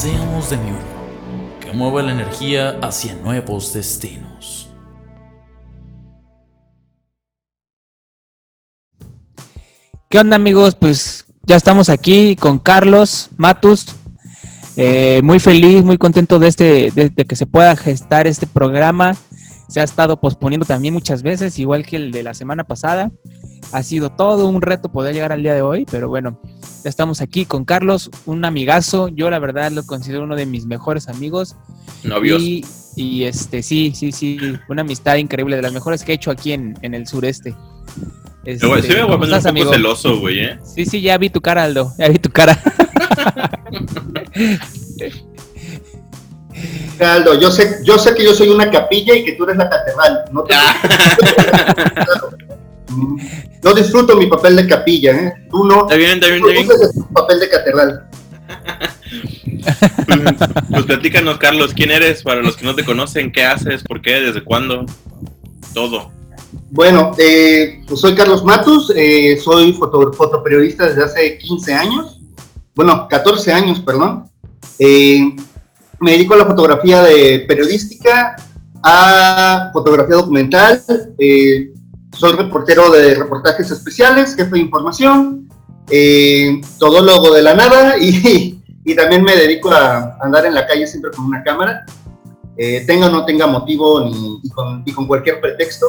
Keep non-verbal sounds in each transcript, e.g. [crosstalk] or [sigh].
Seamos de mi uno, que mueva la energía hacia nuevos destinos. ¿Qué onda amigos? Pues ya estamos aquí con Carlos Matus. Eh, muy feliz, muy contento de, este, de, que se pueda gestar este programa. Se ha estado posponiendo también muchas veces, igual que el de la semana pasada. Ha sido todo un reto poder llegar al día de hoy, pero bueno, ya estamos aquí con Carlos, un amigazo. Yo la verdad lo considero uno de mis mejores amigos. Novios. Y, y este, sí, sí, sí, una amistad increíble, de las mejores que he hecho aquí en, en el sureste. Este, sí, me voy a poner un poco celoso, güey, ¿eh? Sí, sí, ya vi tu cara, Aldo. Ya vi tu cara. [laughs] Aldo, yo sé, yo sé que yo soy una capilla y que tú eres la catedral. No, no disfruto mi papel de capilla, ¿eh? Tú no. Está bien, está bien, está bien. Tu papel de catedral. pues, pues platícanos, Carlos, ¿quién eres? Para los que no te conocen, ¿qué haces? ¿Por qué? ¿Desde cuándo? Todo. Bueno, eh, pues soy Carlos Matus, eh, soy foto, fotoperiodista desde hace 15 años, bueno, 14 años, perdón. Eh, me dedico a la fotografía de periodística, a fotografía documental, soy reportero de reportajes especiales, jefe de información, todólogo de la nada [laughs] y, y, también me dedico a andar en la calle siempre con una cámara, tenga o no tenga motivo ni, y con, y con cualquier pretexto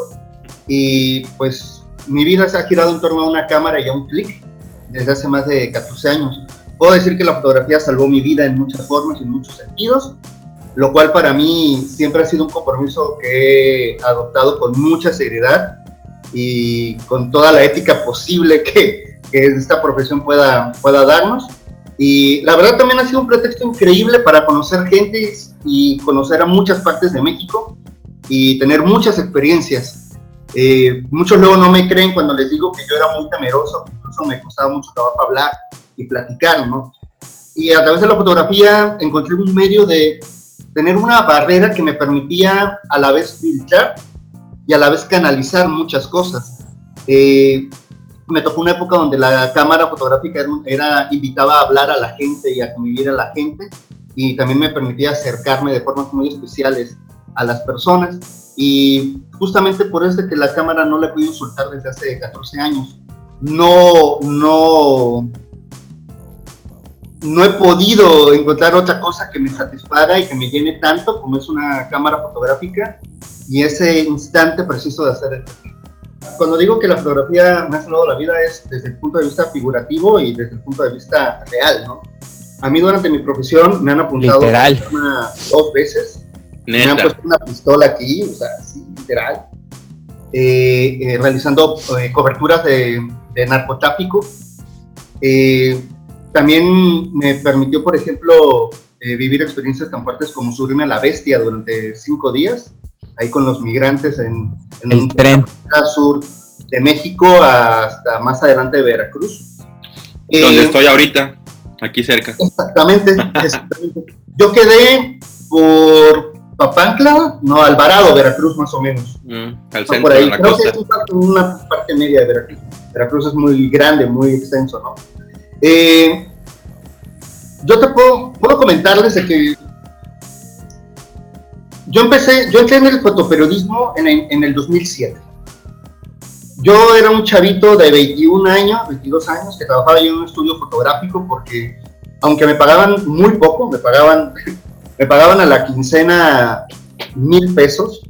y pues mi vida se ha girado en torno a una cámara y a un clic desde hace más de 14 años. Puedo decir que la fotografía salvó mi vida en muchas formas y en muchos sentidos, lo cual para mí siempre ha sido un compromiso que he adoptado con mucha seriedad y con toda la ética posible [laughs] que, que esta profesión pueda, pueda darnos. Y la verdad también ha sido un pretexto increíble para conocer gente y conocer a muchas partes de México y tener muchas experiencias. Eh, muchos luego no me creen cuando les digo que yo era muy temeroso, incluso me costaba mucho trabajo hablar y platicar, ¿no? Y a través de la fotografía encontré un medio de tener una barrera que me permitía a la vez filtrar y a la vez canalizar muchas cosas. Eh, me tocó una época donde la cámara fotográfica era, era, invitaba a hablar a la gente y a convivir a la gente y también me permitía acercarme de formas muy especiales a las personas y justamente por eso que la cámara no la he podido soltar desde hace 14 años. No, no, no he podido encontrar otra cosa que me satisfaga y que me llene tanto como es una cámara fotográfica y ese instante preciso de hacer el cuando digo que la fotografía me ha salvado la vida es desde el punto de vista figurativo y desde el punto de vista real, ¿no? A mí durante mi profesión me han apuntado una, dos veces. Me han puesto una pistola aquí, o sea, así, literal, eh, eh, realizando eh, coberturas de, narcotráfico. También me permitió, por ejemplo, vivir experiencias tan fuertes como subirme a la bestia durante cinco días, ahí con los migrantes en, en el tren sur de México hasta más adelante de Veracruz. Donde estoy ahorita, aquí cerca. Exactamente, [laughs] exactamente. Yo quedé por Papantla, no, Alvarado, Veracruz más o menos. Mm, al centro por ahí. De la Creo que es una parte media de Veracruz. Veracruz es muy grande, muy extenso, ¿no? Eh, yo te puedo, puedo comentarles de que yo empecé, yo entré en el fotoperiodismo en, en el 2007. Yo era un chavito de 21 años, 22 años, que trabajaba en un estudio fotográfico porque, aunque me pagaban muy poco, me pagaban [laughs] me pagaban a la quincena mil pesos.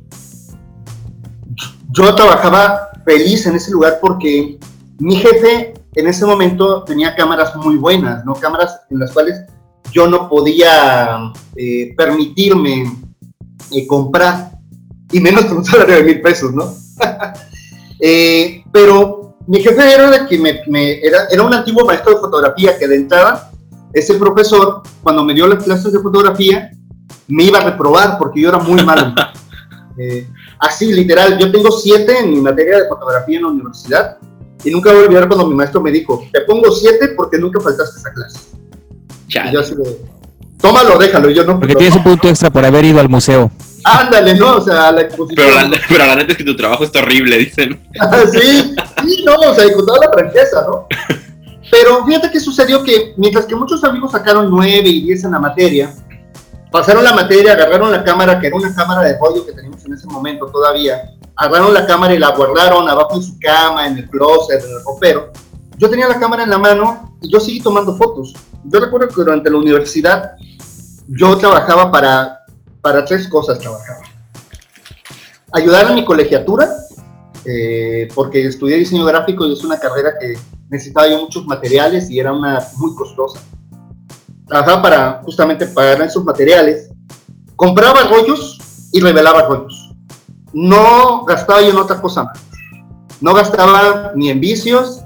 Yo trabajaba feliz en ese lugar porque mi jefe en ese momento tenía cámaras muy buenas, ¿no? Cámaras en las cuales yo no podía eh, permitirme eh, comprar, y menos con un salario de mil pesos, ¿no? [laughs] Eh, pero mi jefe era de que me, era, era un antiguo maestro de fotografía que de entrada ese profesor, cuando me dio las clases de fotografía, me iba a reprobar porque yo era muy malo. [laughs] Eh, así, literal, yo tengo siete en mi materia de fotografía en la universidad y nunca voy a olvidar cuando mi maestro me dijo, te pongo siete porque nunca faltaste esa clase. Y yo así de, tómalo, déjalo, yo no. Porque tienes un punto extra por haber ido al museo. Ándale, ¿no? O sea, la exposición. Pero la, pero la neta es que tu trabajo está horrible, dicen. [laughs] sí, sí, no, o sea, y con toda la franqueza, ¿no? Pero fíjate que sucedió que mientras que muchos amigos sacaron 9 y 10 en la materia, pasaron la materia, agarraron la cámara, que era una cámara de rollo que teníamos en ese momento todavía, agarraron la cámara y la guardaron abajo en su cama, en el closet, en el ropero. Yo tenía la cámara en la mano y yo seguí tomando fotos. Yo recuerdo que durante la universidad yo trabajaba para, para tres cosas, trabajaba. Ayudar a mi colegiatura, eh, porque estudié diseño gráfico y es una carrera que necesitaba yo muchos materiales y era una muy costosa. Trabajaba para justamente pagar esos materiales, compraba rollos y revelaba rollos. No gastaba yo en otra cosa más. No gastaba ni en vicios,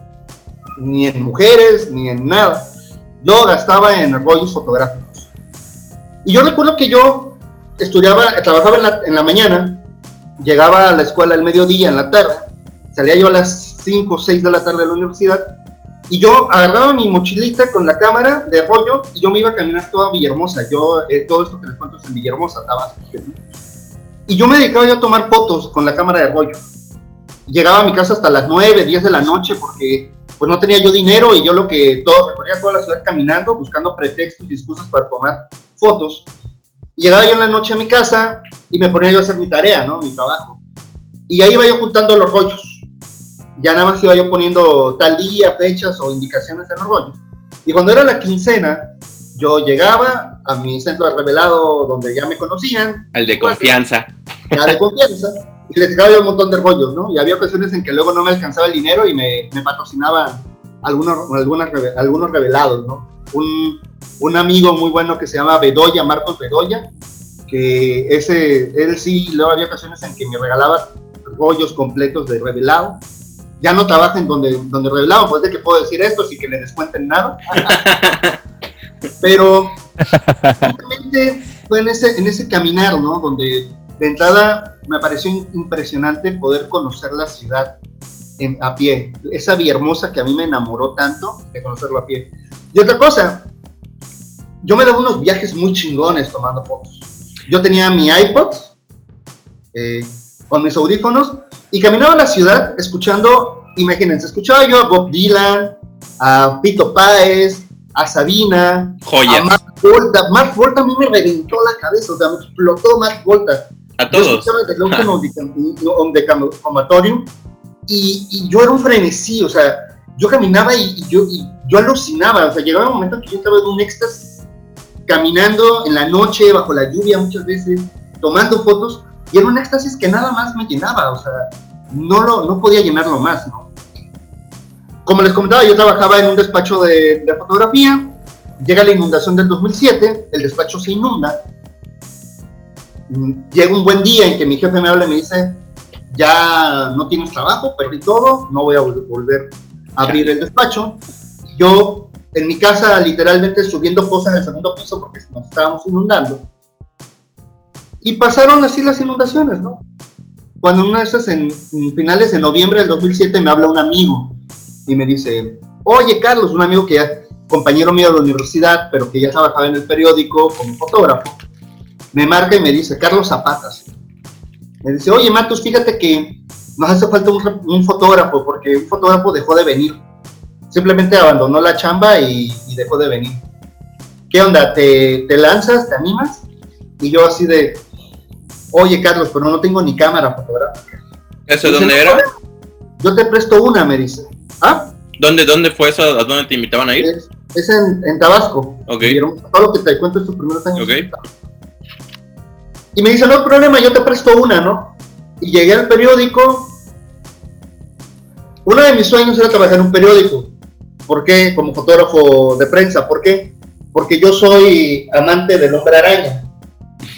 ni en mujeres, ni en nada. No gastaba en rollos fotográficos. Y yo recuerdo que yo estudiaba, trabajaba en la, en la mañana llegaba a la escuela al mediodía, en la tarde, salía yo a las 5 o 6 de la tarde de la universidad, y yo agarraba mi mochilita con la cámara de rollo y yo me iba a caminar toda Villahermosa. Yo, eh, todo esto que les cuento es en Villahermosa, Tabasco. Y yo me dedicaba yo a tomar fotos con la cámara de rollo. Llegaba a mi casa hasta las 9, 10 de la noche porque pues no tenía yo dinero y yo lo que todo, recorría toda la ciudad caminando, buscando pretextos y excusas para tomar fotos. Llegaba yo en la noche a mi casa y me ponía yo a hacer mi tarea, ¿no? Mi trabajo. Y ahí iba yo juntando los rollos. Ya nada más iba yo poniendo tal día, fechas o indicaciones en los rollos. Y cuando era la quincena, yo llegaba a mi centro de revelado donde ya me conocían. Al de confianza. Ya de confianza. Y les dejaba yo un montón de rollos, ¿no? Y había ocasiones en que luego no me alcanzaba el dinero y me, me patrocinaban algunos, algunos, algunos revelados, ¿no? Un, un amigo muy bueno que se llama Bedoya, Marcos Bedoya, que ese, él sí, luego había ocasiones en que me regalaba rollos completos de revelado. Ya no trabaja en donde, donde revelado, pues de que puedo decir esto sin que le descuenten nada. [laughs] Pero simplemente fue en ese, en ese caminar, ¿no? Donde de entrada me pareció impresionante poder conocer la ciudad a pie. Esa hermosa que a mí me enamoró tanto de conocerlo a pie. Y otra cosa, yo me daba unos viajes muy chingones tomando fotos. Yo tenía mi iPod eh, con mis audífonos y caminaba la ciudad escuchando, imagínense, escuchaba yo a Bob Dylan, a Pito Páez, a Sabina, Joyas. a Mark Volta. Mark Volta a mí me reventó la cabeza, o sea, me explotó Mark Volta. A Yo todos. escuchaba The Long on the Comatorium y, y yo era un frenesí, o sea, yo caminaba y, y yo, y yo alucinaba, o sea, llegaba un momento en que yo estaba en un éxtasis caminando en la noche, bajo la lluvia muchas veces, tomando fotos, y era un éxtasis que nada más me llenaba, o sea, no, lo, no podía llenarlo más, ¿no? Como les comentaba, yo trabajaba en un despacho de, de fotografía, llega la inundación del 2007, el despacho se inunda, Mm, llega un buen día en que mi jefe me habla y me dice, ya no tienes trabajo, perdí todo, no voy a vol- volver a abrir el despacho. Yo en mi casa literalmente subiendo cosas del segundo piso porque nos estábamos inundando. Y pasaron así las inundaciones, ¿no? Cuando una de esas, en, en finales de noviembre del 2007, me habla un amigo y me dice, oye Carlos, un amigo que ya, compañero mío de la universidad, pero que ya trabajaba en el periódico como fotógrafo, me marca y me dice, Carlos Zapatas. Me dice, oye Matos, fíjate que nos hace falta un, fotógrafo porque un fotógrafo dejó de venir simplemente abandonó la chamba y, y dejó de venir. ¿Qué onda? ¿Te, ¿Te lanzas? ¿Te animas? Y yo así de, oye Carlos, pero no tengo ni cámara fotográfica. ¿Eso Dice, dónde "No, era? Yo te presto una, me dice. ¿Ah? ¿Dónde, ¿Dónde fue eso? ¿A dónde te invitaban a ir? Es, es en, en Tabasco. Ok. Todo lo que te cuento estos primeros años. Ok. en Tabasco. Y me dice, no hay problema, yo te presto una, ¿no? Y llegué al periódico. Uno de mis sueños era trabajar en un periódico. ¿Por qué? Como fotógrafo de prensa. ¿Por qué? Porque yo soy amante del hombre araña.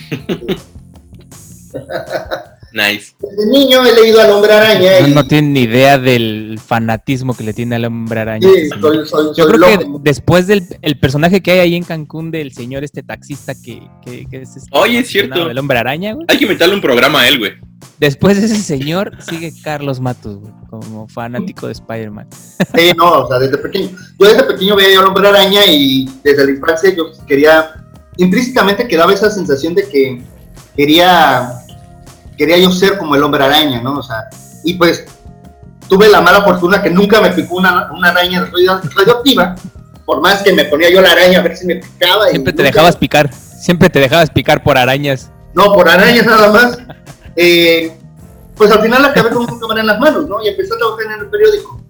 [laughs] Nice. Desde niño he leído al hombre araña. No, y, no tienen ni idea del fanatismo que le tiene al hombre araña. sí, soy, soy, Yo soy creo que loco. después del el personaje que hay ahí en Cancún del señor este taxista que, que, que es este Oye, es cierto. El hombre araña, güey. Hay que inventarle un programa a él, güey. Después de ese señor sigue Carlos Matus, güey, como fanático de Spider-Man. Sí, no, o sea, desde pequeño. Yo desde pequeño veía yo al hombre araña y desde la infancia yo quería, implícitamente quedaba esa sensación de que quería, quería yo ser como el hombre araña, ¿no? O sea, y pues tuve la mala fortuna que nunca me picó una, una araña radio- radioactiva, por más que me ponía yo la araña a ver si me picaba. y Siempre te nunca- dejabas picar, siempre te dejabas picar por arañas. No, por arañas nada más. Eh, pues al final acabé con un cámara en las manos, ¿no? Y empecé a trabajar en el periódico.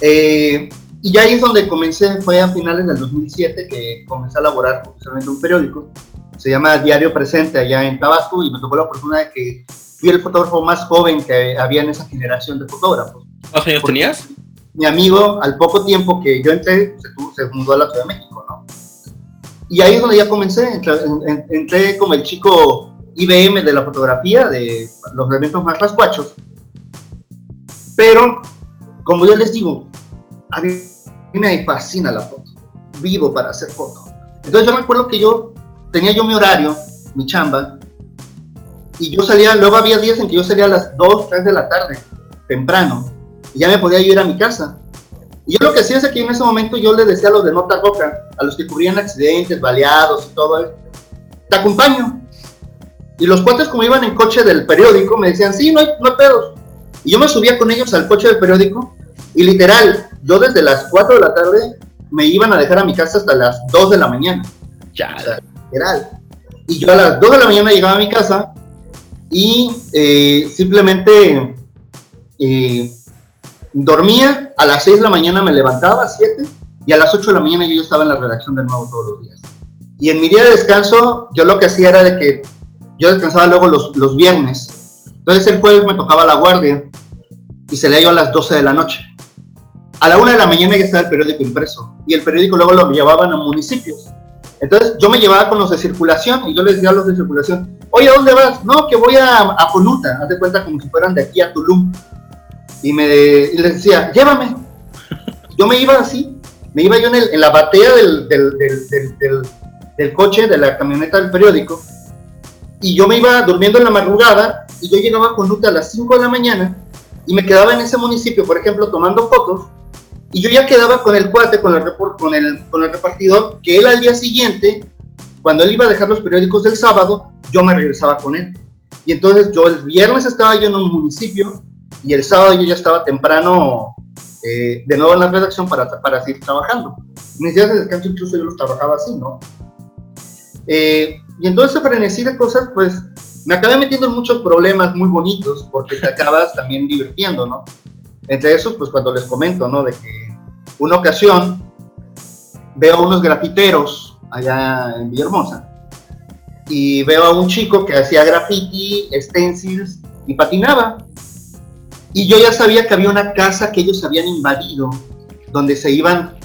Eh, y ya ahí es donde comencé, fue a finales del 2007 que comencé a laborar oficialmente en un periódico. Se llama Diario Presente allá en Tabasco y me tocó la oportunidad de que fui el fotógrafo más joven que había en esa generación de fotógrafos. ¿Cuántos años tenías? Mi amigo, al poco tiempo que yo entré, se, tuvo- se mudó a la Ciudad de México, ¿no? Y ahí es donde ya comencé, entré, en- entré como el chico IBM de la fotografía, de los elementos más rascuachos. Pero, como yo les digo, a mí me fascina la foto. Vivo para hacer foto. Entonces yo recuerdo que yo tenía yo mi horario, mi chamba, y yo salía, luego había días en que yo salía a las 2, 3 de la tarde, temprano, y ya me podía ir a mi casa. Y yo lo que hacía es que en ese momento yo le decía a los de Nota Roca, a los que cubrían accidentes, baleados y todo eso, te acompaño. Y los cuates como iban en coche del periódico me decían, sí, no hay, no hay pedos. Y yo me subía con ellos al coche del periódico y literal, yo desde las 4 de la tarde me iban a dejar a mi casa hasta las 2 de la mañana. Ya. O sea, literal. Y yo a las 2 de la mañana llegaba a mi casa y eh, simplemente eh, dormía, a las 6 de la mañana me levantaba, a 7, y a las 8 de la mañana yo estaba en la redacción de nuevo todos los días. Y en mi día de descanso, yo lo que hacía era de que yo descansaba luego los, los viernes. Entonces el jueves me tocaba la guardia y salía yo a las 12 de la noche. A la 1 de la mañana ya estaba el periódico impreso y el periódico luego lo llevaban a municipios. Entonces yo me llevaba con los de circulación y yo les decía a los de circulación, oye, ¿a dónde vas? No, que voy a, a Ponuta, haz de cuenta como si fueran de aquí a Tulum. Y, me, y les decía, llévame. Yo me iba así, me iba yo en, el- en la batea del, del- del- del coche, de la camioneta del periódico, y yo me iba durmiendo en la madrugada y yo llegaba a Ponuta a las 5 de la mañana y me quedaba en ese municipio, por ejemplo, tomando fotos y yo ya quedaba con el cuate, con el, con el, con el repartidor, que él al día siguiente, cuando él iba a dejar los periódicos del sábado, yo me regresaba con él. Y entonces yo el viernes estaba yo en un municipio y el sábado yo ya estaba temprano eh, de nuevo en la redacción para, para seguir trabajando. Mis días de descanso incluso yo los trabajaba así, ¿no? Eh, y entonces frenesí de cosas, pues me acabé metiendo en muchos problemas muy bonitos porque te acabas también divirtiendo, ¿no? Entre esos, pues cuando les comento, ¿no? De que una ocasión veo a unos grafiteros allá en Villahermosa y veo a un chico que hacía graffiti, stencils y patinaba. Y yo ya sabía que había una casa que ellos habían invadido, donde se iban,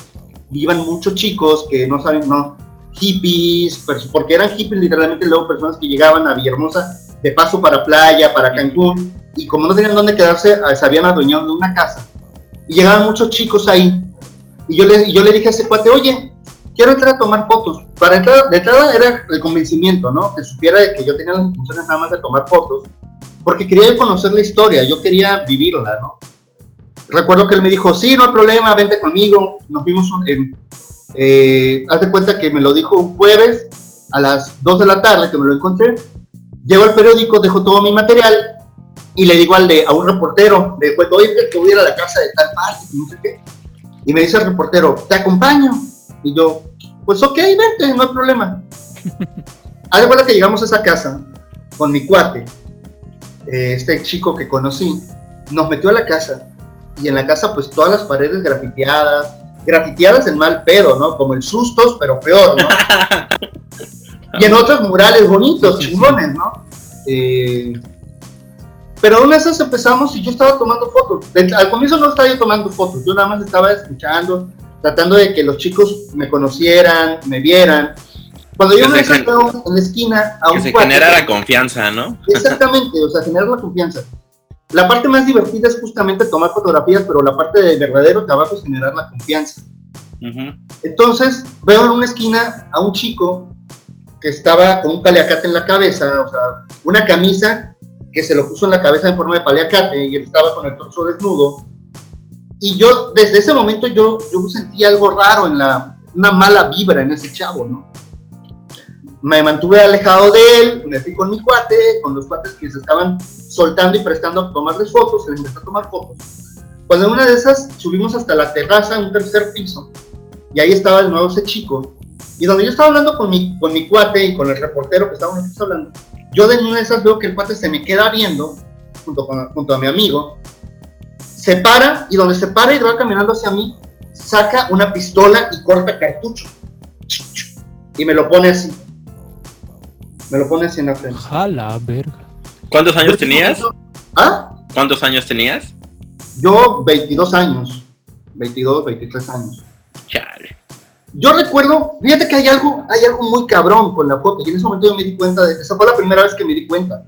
iban muchos chicos que no saben, no, hippies, porque eran hippies literalmente luego personas que llegaban a Villahermosa de paso para playa, para Cancún, y como no tenían dónde quedarse, eh, se habían adueñado de una casa. Y llegaban muchos chicos ahí. Y yo le, yo le dije a ese cuate, oye, quiero entrar a tomar fotos. Para entrar, de entrada era el convencimiento, ¿no? Que supiera que yo tenía las intenciones nada más de tomar fotos, porque quería conocer la historia, yo quería vivirla, ¿no? Recuerdo que él me dijo, sí, no hay problema, vente conmigo. Nos vimos en, eh, haz de cuenta que me lo dijo un jueves a las 2 de la tarde que me lo encontré. Llego al periódico, dejo todo mi material y le digo al de, a un reportero, de pues, oye, que voy a ir a la casa de tal parte, y no sé qué. Y me dice el reportero, te acompaño. Y yo, pues ok, vente, no hay problema. [laughs] Haz de que llegamos a esa casa con mi cuate, eh, este chico que conocí, nos metió a la casa y en la casa pues todas las paredes grafiteadas, grafiteadas en mal pedo, ¿no? Como el sustos, pero peor, ¿no? [laughs] y en otros murales bonitos, chingones, ¿no? Eh, pero una de esas empezamos y yo estaba tomando fotos. Al comienzo no estaba yo tomando fotos, yo nada más estaba escuchando, tratando de que los chicos me conocieran, me vieran. Cuando yo Que me veo en la esquina a Que un se cuate- genera la confianza, ¿no? [laughs] Exactamente, o sea, generar la confianza. La parte más divertida es justamente tomar fotografías, pero la parte de verdadero trabajo es generar la confianza. Ujú. Entonces, veo en una esquina a un chico que estaba con un paliacate en la cabeza, o sea, una camisa que se lo puso en la cabeza en forma de paliacate y él estaba con el torso desnudo. Y yo, desde ese momento, yo, yo sentí algo raro en la, una mala vibra en ese chavo, ¿no? Me mantuve alejado de él, me fui con mi cuate, con los cuates que se estaban soltando y prestando a tomarles fotos, se les empezó a tomar fotos. Cuando en una de esas subimos hasta la terraza, un tercer piso, y ahí estaba de nuevo ese chico. Y donde yo estaba hablando con mi, con mi cuate y con el reportero que estábamos hablando, yo de una de esas veo que el cuate se me queda viendo, junto, con, junto a mi amigo, se para y donde se para y va caminando hacia mí, saca una pistola y corta cartucho. Y me lo pone así. Me lo pone así en la frente. Jala, verga. ¿Cuántos años tenías? ¿Ah? ¿Cuántos años tenías? Yo 22 años. 22, 23 años. Chale. Yo recuerdo, fíjate que hay algo, hay algo muy cabrón con la foto, y en ese momento yo me di cuenta de, esa fue la primera vez que me di cuenta.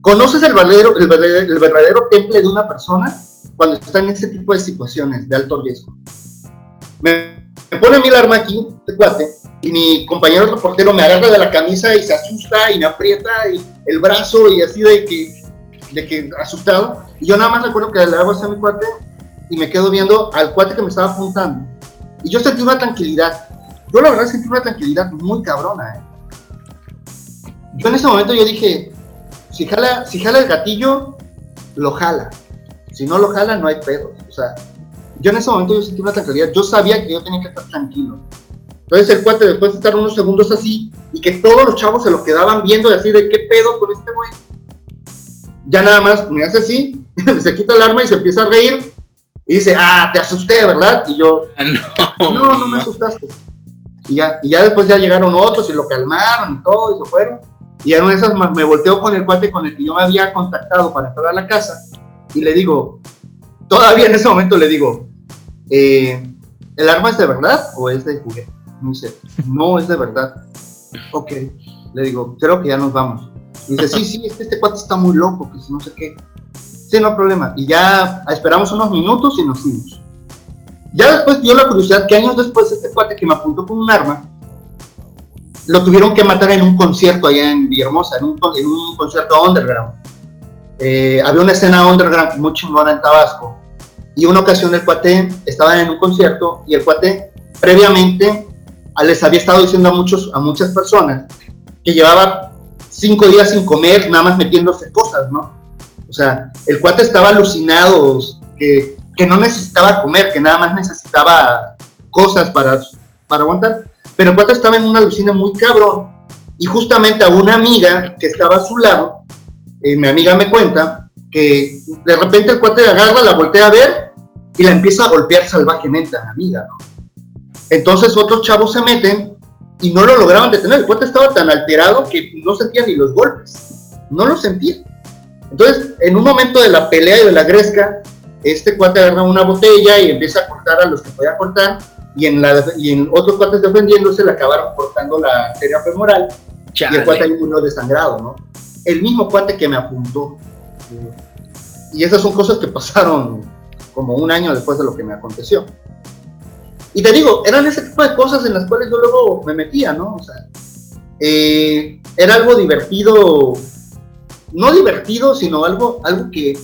¿Conoces el verdadero, el verdadero, el verdadero temple de una persona cuando está en ese tipo de situaciones de alto riesgo? Me, me pone a mí el arma aquí, este cuate, y mi compañero reportero me agarra de la camisa y se asusta y me aprieta y el brazo y así de que, de que asustado. Y yo nada más recuerdo que le hago así a mi cuate y me quedo viendo al cuate que me estaba apuntando. Y yo sentí una tranquilidad. Yo la verdad sentí una tranquilidad muy cabrona. ¿eh? Yo en ese momento yo dije, si jala, si jala el gatillo, lo jala. Si no lo jala, no hay pedos. O sea, yo en ese momento yo sentí una tranquilidad. Yo sabía que yo tenía que estar tranquilo. Entonces el cuate después de estar unos segundos así y que todos los chavos se lo quedaban viendo y así de qué pedo con este güey. Ya nada más me hace así, [laughs] se quita el arma y se empieza a reír y dice, ah, te asusté, ¿verdad? Y yo, [laughs] No, no, no me asustaste. Y ya, y ya después ya llegaron otros y lo calmaron y todo y se fueron. Y en una de esas ma- me volteo con el cuate con el que yo me había contactado para entrar a la casa y le digo, todavía en ese momento le digo, eh, ¿el arma es de verdad o es de juguete? Me dice, no, es de verdad. Ok, le digo, creo que ya nos vamos. Y dice, sí, sí, es que este cuate está muy loco, que si no sé qué. Sí, no hay problema. Y ya esperamos unos minutos y nos fuimos. Ya después dio la curiosidad que años después este cuate que me apuntó con un arma, lo tuvieron que matar en un concierto allá en Villahermosa, en un, en concierto underground. Eh, había una escena underground muy en Tabasco. Y una ocasión el cuate estaba en un concierto y el cuate previamente a- les había estado diciendo a, muchos, a muchas personas que llevaba cinco días sin comer, nada más metiéndose cosas, ¿no? Sea, el cuate estaba alucinado, que, que no necesitaba comer, que nada más necesitaba cosas para, para aguantar. Pero el cuate estaba en una alucina muy cabrón. Y justamente a una amiga que estaba a su lado, eh, mi amiga me cuenta que de repente el cuate agarra, la voltea a ver y la empieza a golpear salvajemente a la amiga. Entonces otros chavos se meten y no lo lograban detener. El cuate estaba tan alterado que no sentía ni los golpes. No los sentía. Entonces, en un momento de la pelea y de la gresca, este cuate agarra una botella y empieza a cortar a los que podía cortar. Y en, la, y en otros cuates defendiéndose le acabaron cortando la arteria femoral. Y el cuate ahí murió desangrado, ¿no? El mismo cuate que me apuntó. Y esas son cosas que pasaron como un año después de lo que me aconteció. Y te digo, eran ese tipo de cosas en las cuales yo luego me metía, ¿no? O sea, eh, era algo divertido, no divertido, sino algo, algo que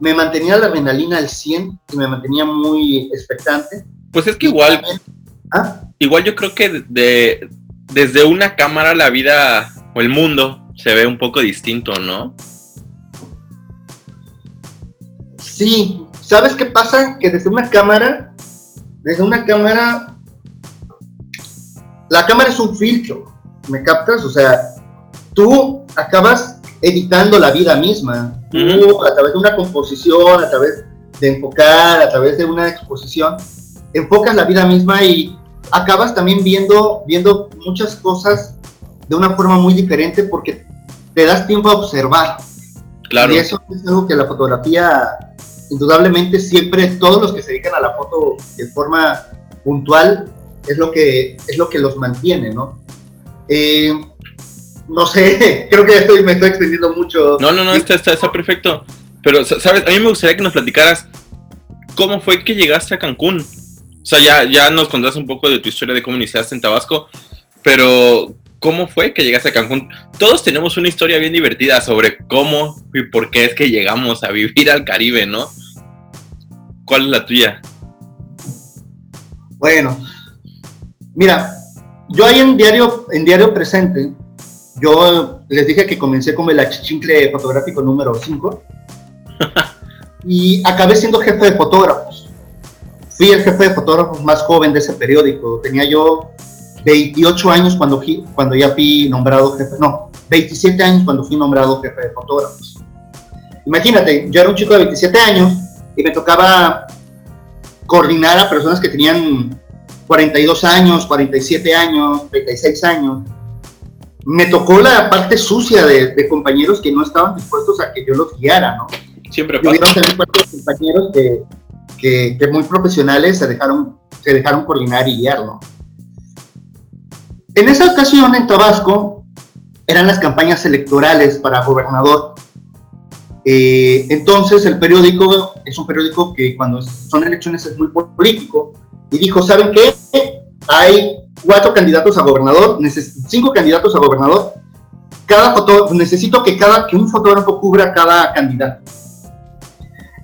me mantenía la adrenalina al 100 y me mantenía muy expectante. Pues es que igual, Ah, igual yo creo que de, desde una cámara la vida o el mundo se ve un poco distinto, ¿no? Sí, ¿sabes qué pasa? Que desde una cámara, desde una cámara, la cámara es un filtro, ¿me captas? O sea, tú acabas editando la vida misma, tú Ujú. a través de una composición, a través de enfocar, a través de una exposición, enfocas la vida misma y acabas también viendo, viendo muchas cosas de una forma muy diferente porque te das tiempo a observar. Claro. Y eso es algo que la fotografía, indudablemente, siempre todos los que se dedican a la foto de forma puntual, es lo que, es lo que los mantiene, ¿no? Eh, no sé, [laughs] creo que estoy, me estoy extendiendo mucho. No, no, no, está, está, está perfecto. Pero, ¿sabes? A mí me gustaría que nos platicaras cómo fue que llegaste a Cancún. O sea, ya, ya nos contaste un poco de tu historia de cómo iniciaste en Tabasco, pero ¿cómo fue que llegaste a Cancún? Todos tenemos una historia bien divertida sobre cómo y por qué es que llegamos a vivir al Caribe, ¿no? ¿Cuál es la tuya? Bueno, mira, yo ahí en diario, en diario presente, yo les dije que comencé como el achichincle fotográfico número 5 [laughs] y acabé siendo jefe de fotógrafos. Fui el jefe de fotógrafos más joven de ese periódico. Tenía yo 28 años cuando, cuando ya fui nombrado jefe, no, 27 años cuando fui nombrado jefe de fotógrafos. Imagínate, yo era un chico de 27 años y me tocaba coordinar a personas que tenían 42 años, 47 años, 36 años. Me tocó la parte sucia de, compañeros que no estaban dispuestos a que yo los guiara, ¿no? Siempre pasa. también compañeros que, que, muy profesionales se dejaron, se dejaron coordinar y guiar, ¿no? En esa ocasión en Tabasco eran las campañas electorales para gobernador. Eh, entonces el periódico es un periódico que cuando son elecciones es muy político y dijo, ¿saben qué? Hay cuatro candidatos a gobernador, cinco candidatos a gobernador. Cada foto, necesito que cada que un fotógrafo cubra cada candidato.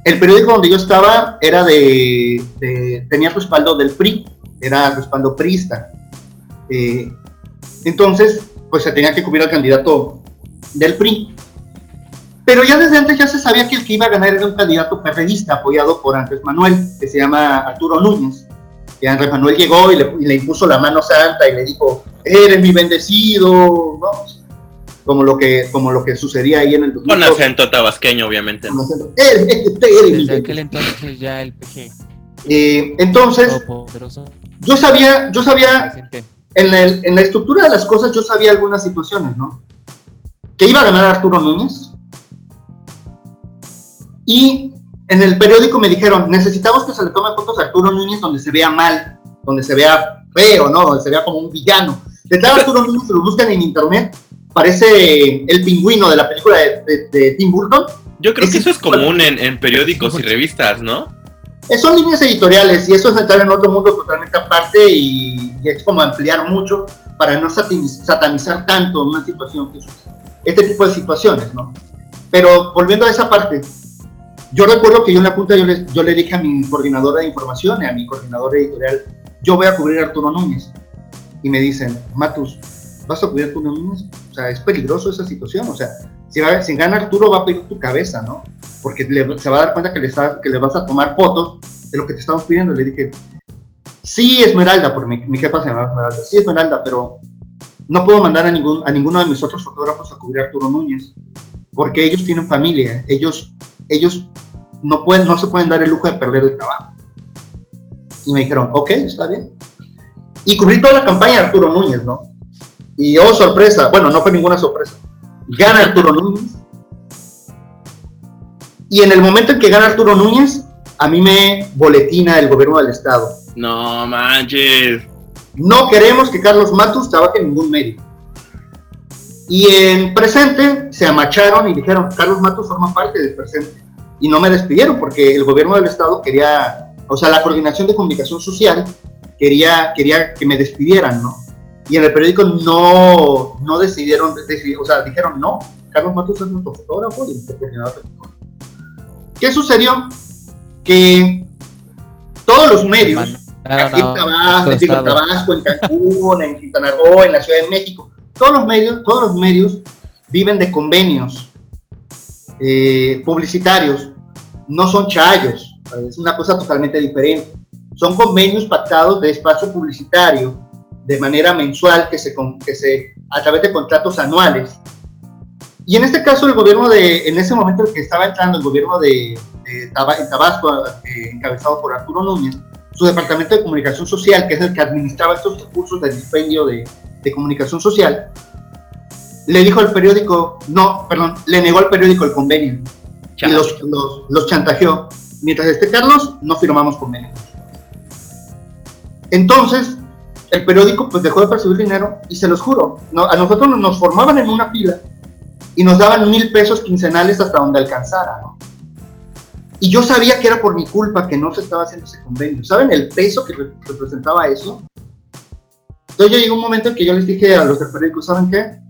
El periódico donde yo estaba era de, de tenía respaldo del PRI, era respaldo priista. Eh, entonces, pues se tenía que cubrir al candidato del PRI. Pero ya desde antes ya se sabía que el que iba a ganar era un candidato perredista apoyado por Andrés Manuel, que se llama Arturo Núñez. Y Andrés Manuel llegó y le, impuso la mano santa y le dijo, eres mi bendecido, ¿no? Como lo que, como lo que sucedía ahí en el... Con acento tabasqueño, obviamente. Con acento, Desde aquel entonces ya el PG. Eh, entonces, yo sabía, yo sabía en, la estructura de las cosas yo sabía algunas situaciones, ¿no? Que iba a ganar Arturo Núñez. Y en el periódico me dijeron, necesitamos que se le tome fotos a Arturo Núñez donde se vea mal, donde se vea feo, ¿no? Donde se vea como un villano. Detrás Arturo Núñez, se lo buscan en internet, parece el pingüino de la película de, Tim Burton. Yo creo que eso es común en, en periódicos y revistas, ¿no? son líneas editoriales y eso es entrar en otro mundo totalmente aparte y, es como ampliar mucho para no satanizar tanto una situación, este tipo de situaciones, ¿no? Pero volviendo a esa parte, yo recuerdo que yo en la punta yo le, yo le dije a mi coordinadora de información, a mi coordinadora editorial, yo voy a cubrir a Arturo Núñez. Y me dicen, Matus, ¿vas a cubrir a Arturo Núñez? O sea, es peligroso esa situación, o sea, si, si gana Arturo va a pedir tu cabeza, ¿no? Porque se va a dar cuenta que le, que le vas a tomar fotos de lo que te estamos pidiendo. Le dije, sí, Esmeralda, porque mi, mi jefa se llama Esmeralda, sí, Esmeralda, pero no puedo mandar a, ningún, a ninguno de mis otros fotógrafos a cubrir a Arturo Núñez, porque ellos tienen familia, ellos, ellos no, pueden, no se pueden dar el lujo de perder el trabajo. Y me dijeron, ok, está bien. Y cubrí toda la campaña de Arturo Núñez, ¿no? Y oh, sorpresa, bueno, no fue ninguna sorpresa. Gana Arturo Núñez. Y en el momento en que gana Arturo Núñez, a mí me boletina el gobierno del estado. No manches. No queremos que Carlos Matus trabaje en ningún medio. Y en presente se amacharon y dijeron, Carlos Matus forma parte del presente. Y no me despidieron porque el gobierno del estado quería, o sea, la coordinación de comunicación social quería, quería que me despidieran, ¿no? Y en el periódico no, no decidieron, o sea, dijeron no, Carlos Matus es nuestro fotógrafo y nuestro coordinador ¿Qué sucedió? Que todos los medios, aquí en Tabasco, en Cancún, en Quintana Roo, en la Ciudad de México, todos los medios, todos los medios viven de convenios eh, publicitarios, no son chayos, es una cosa totalmente diferente. Son convenios pactados de espacio publicitario de manera mensual que se, que se a través de contratos anuales. Y en este caso el gobierno de, en ese momento en que estaba entrando el gobierno de, Tabasco, eh, encabezado por Arturo Núñez, su departamento de comunicación social, que es el que administraba estos recursos del dispendio de, de comunicación social, le dijo al periódico, no, perdón, le negó al periódico el convenio y los, los, los chantajeó. Mientras esté Carlos, no firmamos convenio. Entonces, el periódico pues dejó de percibir dinero y se los juro, no, a nosotros nos formaban en una fila y nos daban mil pesos quincenales hasta donde alcanzara, ¿no? Y yo sabía que era por mi culpa que no se estaba haciendo ese convenio. ¿Saben el peso que representaba eso? Entonces yo llegó un momento en que yo les dije a los del periódico, ¿saben qué?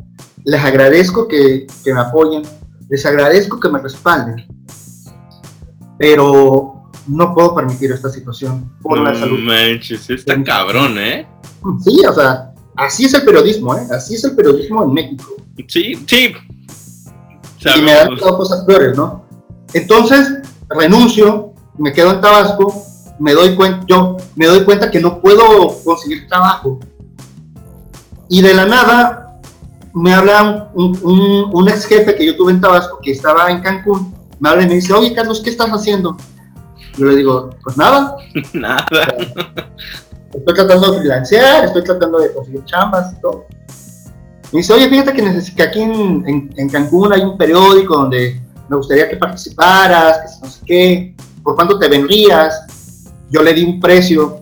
Les agradezco que, que me apoyen, les agradezco que me respalden, pero no puedo permitir esta situación por la salud. manches, está cabrón, ¿eh? Sí, o sea, así es el periodismo, ¿eh? Así es el periodismo en México. Sí, sí. Y me han dado cosas peores, ¿no? Entonces, renuncio, me quedo en Tabasco, me doy cuenta, yo me doy cuenta que no puedo conseguir trabajo. Y de la nada me habla un, un, ex jefe que yo tuve en Tabasco, que estaba en Cancún, me habla y me dice, oye Carlos, ¿qué estás haciendo? Yo le digo, pues nada. [laughs] nada. estoy tratando de financiar, estoy tratando de conseguir chambas y todo. Me dice, oye, fíjate que, que aquí en, en, Cancún hay un periódico donde me gustaría que participaras, que no sé qué, por cuánto te vendrías. Yo le di un precio,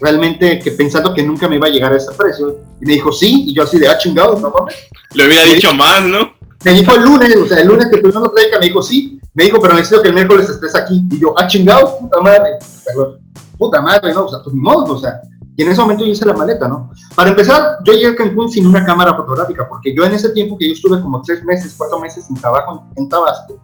realmente que pensando que nunca me iba a llegar a ese precio. Y me dijo, sí, y yo así de, ah, chingados, no mames. Le hubiera dicho más, ¿no? Me dijo el lunes, o sea, el lunes que tuvimos la traica, me dijo, sí. Me dijo, pero necesito que el miércoles estés aquí. Y yo, ah, chingados, puta madre. Puta madre, ¿no? O sea, pues ni modo, o sea. Y en ese momento yo hice la maleta, ¿no? Para empezar, yo llegué a Cancún sin una cámara fotográfica, porque yo en ese tiempo que yo estuve como tres meses, cuatro meses sin trabajo en Tabasco,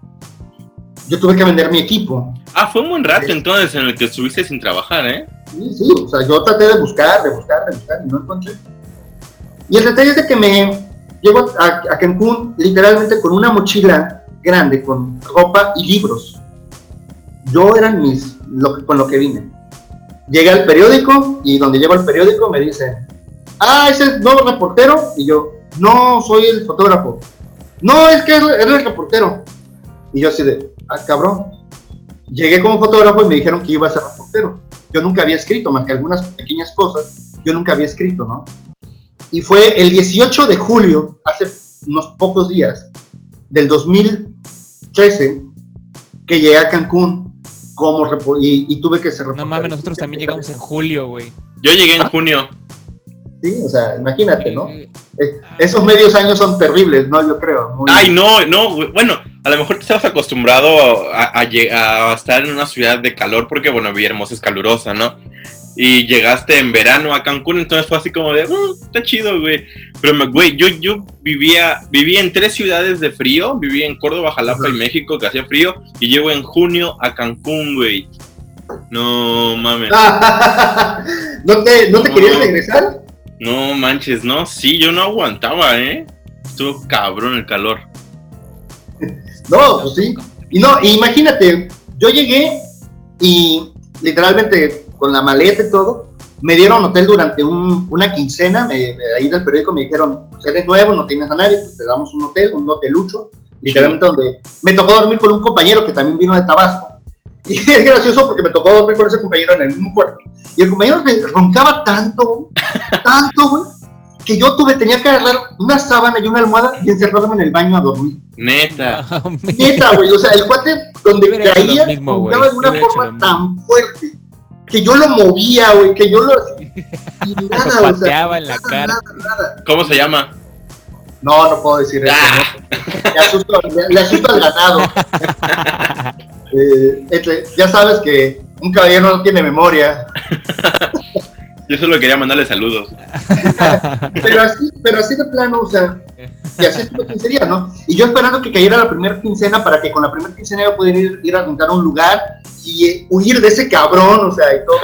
yo tuve que vender mi equipo. Ah, fue un buen rato entonces en el que estuviste sin trabajar, ¿eh? Sí, sí, o sea, yo traté de buscar, de buscar, de buscar y no encontré. Y el detalle es de que me llego a, a Cancún literalmente con una mochila grande, con ropa y libros. Yo eran mis, lo, con lo que vine. Llegué al periódico y donde llevo el periódico me dicen, ah, ese es nuevo reportero. Y yo, no, soy el fotógrafo. No, es que eres el reportero. Y yo así de, ah, cabrón. Llegué como fotógrafo y me dijeron que iba a ser reportero. Yo nunca había escrito, más que algunas pequeñas cosas, yo nunca había escrito, ¿no? Y fue el 18 de julio, hace unos pocos días, del 2013, que llegué a Cancún como y, y tuve que ser No mames, nosotros también llegamos en julio, güey. Yo llegué en junio. Sí, o sea, imagínate, ¿no? esos medios años son terribles, ¿no? Yo creo. Ay, no, no, bueno, a lo mejor te estabas acostumbrado a, a, estar en una ciudad de calor porque, bueno, Villahermosa es calurosa, ¿no? Y llegaste en verano a Cancún, entonces fue así como de, uh, está chido, güey. Pero, güey, yo, yo vivía, vivía en tres ciudades de frío, vivía en Córdoba, Jalapa y México, que hacía frío, y llego en junio a Cancún, güey. No mames. [laughs] ¿No te, no te querías regresar? No manches, no, sí, yo no aguantaba, ¿eh? Estuvo cabrón el calor. [laughs] No, pues sí. Y no, imagínate, yo llegué y literalmente con la maleta y todo, me dieron hotel durante una quincena, me, ahí del periódico me dijeron, pues eres nuevo, no tienes a nadie, pues te damos un hotel, un hotelucho, literalmente donde me tocó dormir con un compañero que también vino de Tabasco. [laughs] Y es gracioso porque me tocó dormir con ese compañero en el mismo cuarto. Y el compañero roncaba tanto, tanto, güey, que yo tuve, tenía que agarrar una sábana y una almohada y encerrarme en el baño a dormir. Neta. Ah, [laughs] Neta, güey. O sea, el cuate donde caía roncaba de una forma tan fuerte que yo lo movía, güey, que yo lo... [laughs] Y nada, o sea, en la cara. ¿Cómo se llama? No, no puedo decir eso. Ah. Le, asusto, le, asusto, al ganado. [laughs] Eh, este, ya sabes que un caballero no tiene memoria. [laughs] Yo solo quería mandarle saludos. [laughs] pero, así, pero así de plano, o sea, y así es lo quincería, ¿no? Y yo esperando que cayera la primera quincena para que con la primera quincena yo pudiera ir, ir a juntar un lugar y eh, huir de ese cabrón, o sea, y todo.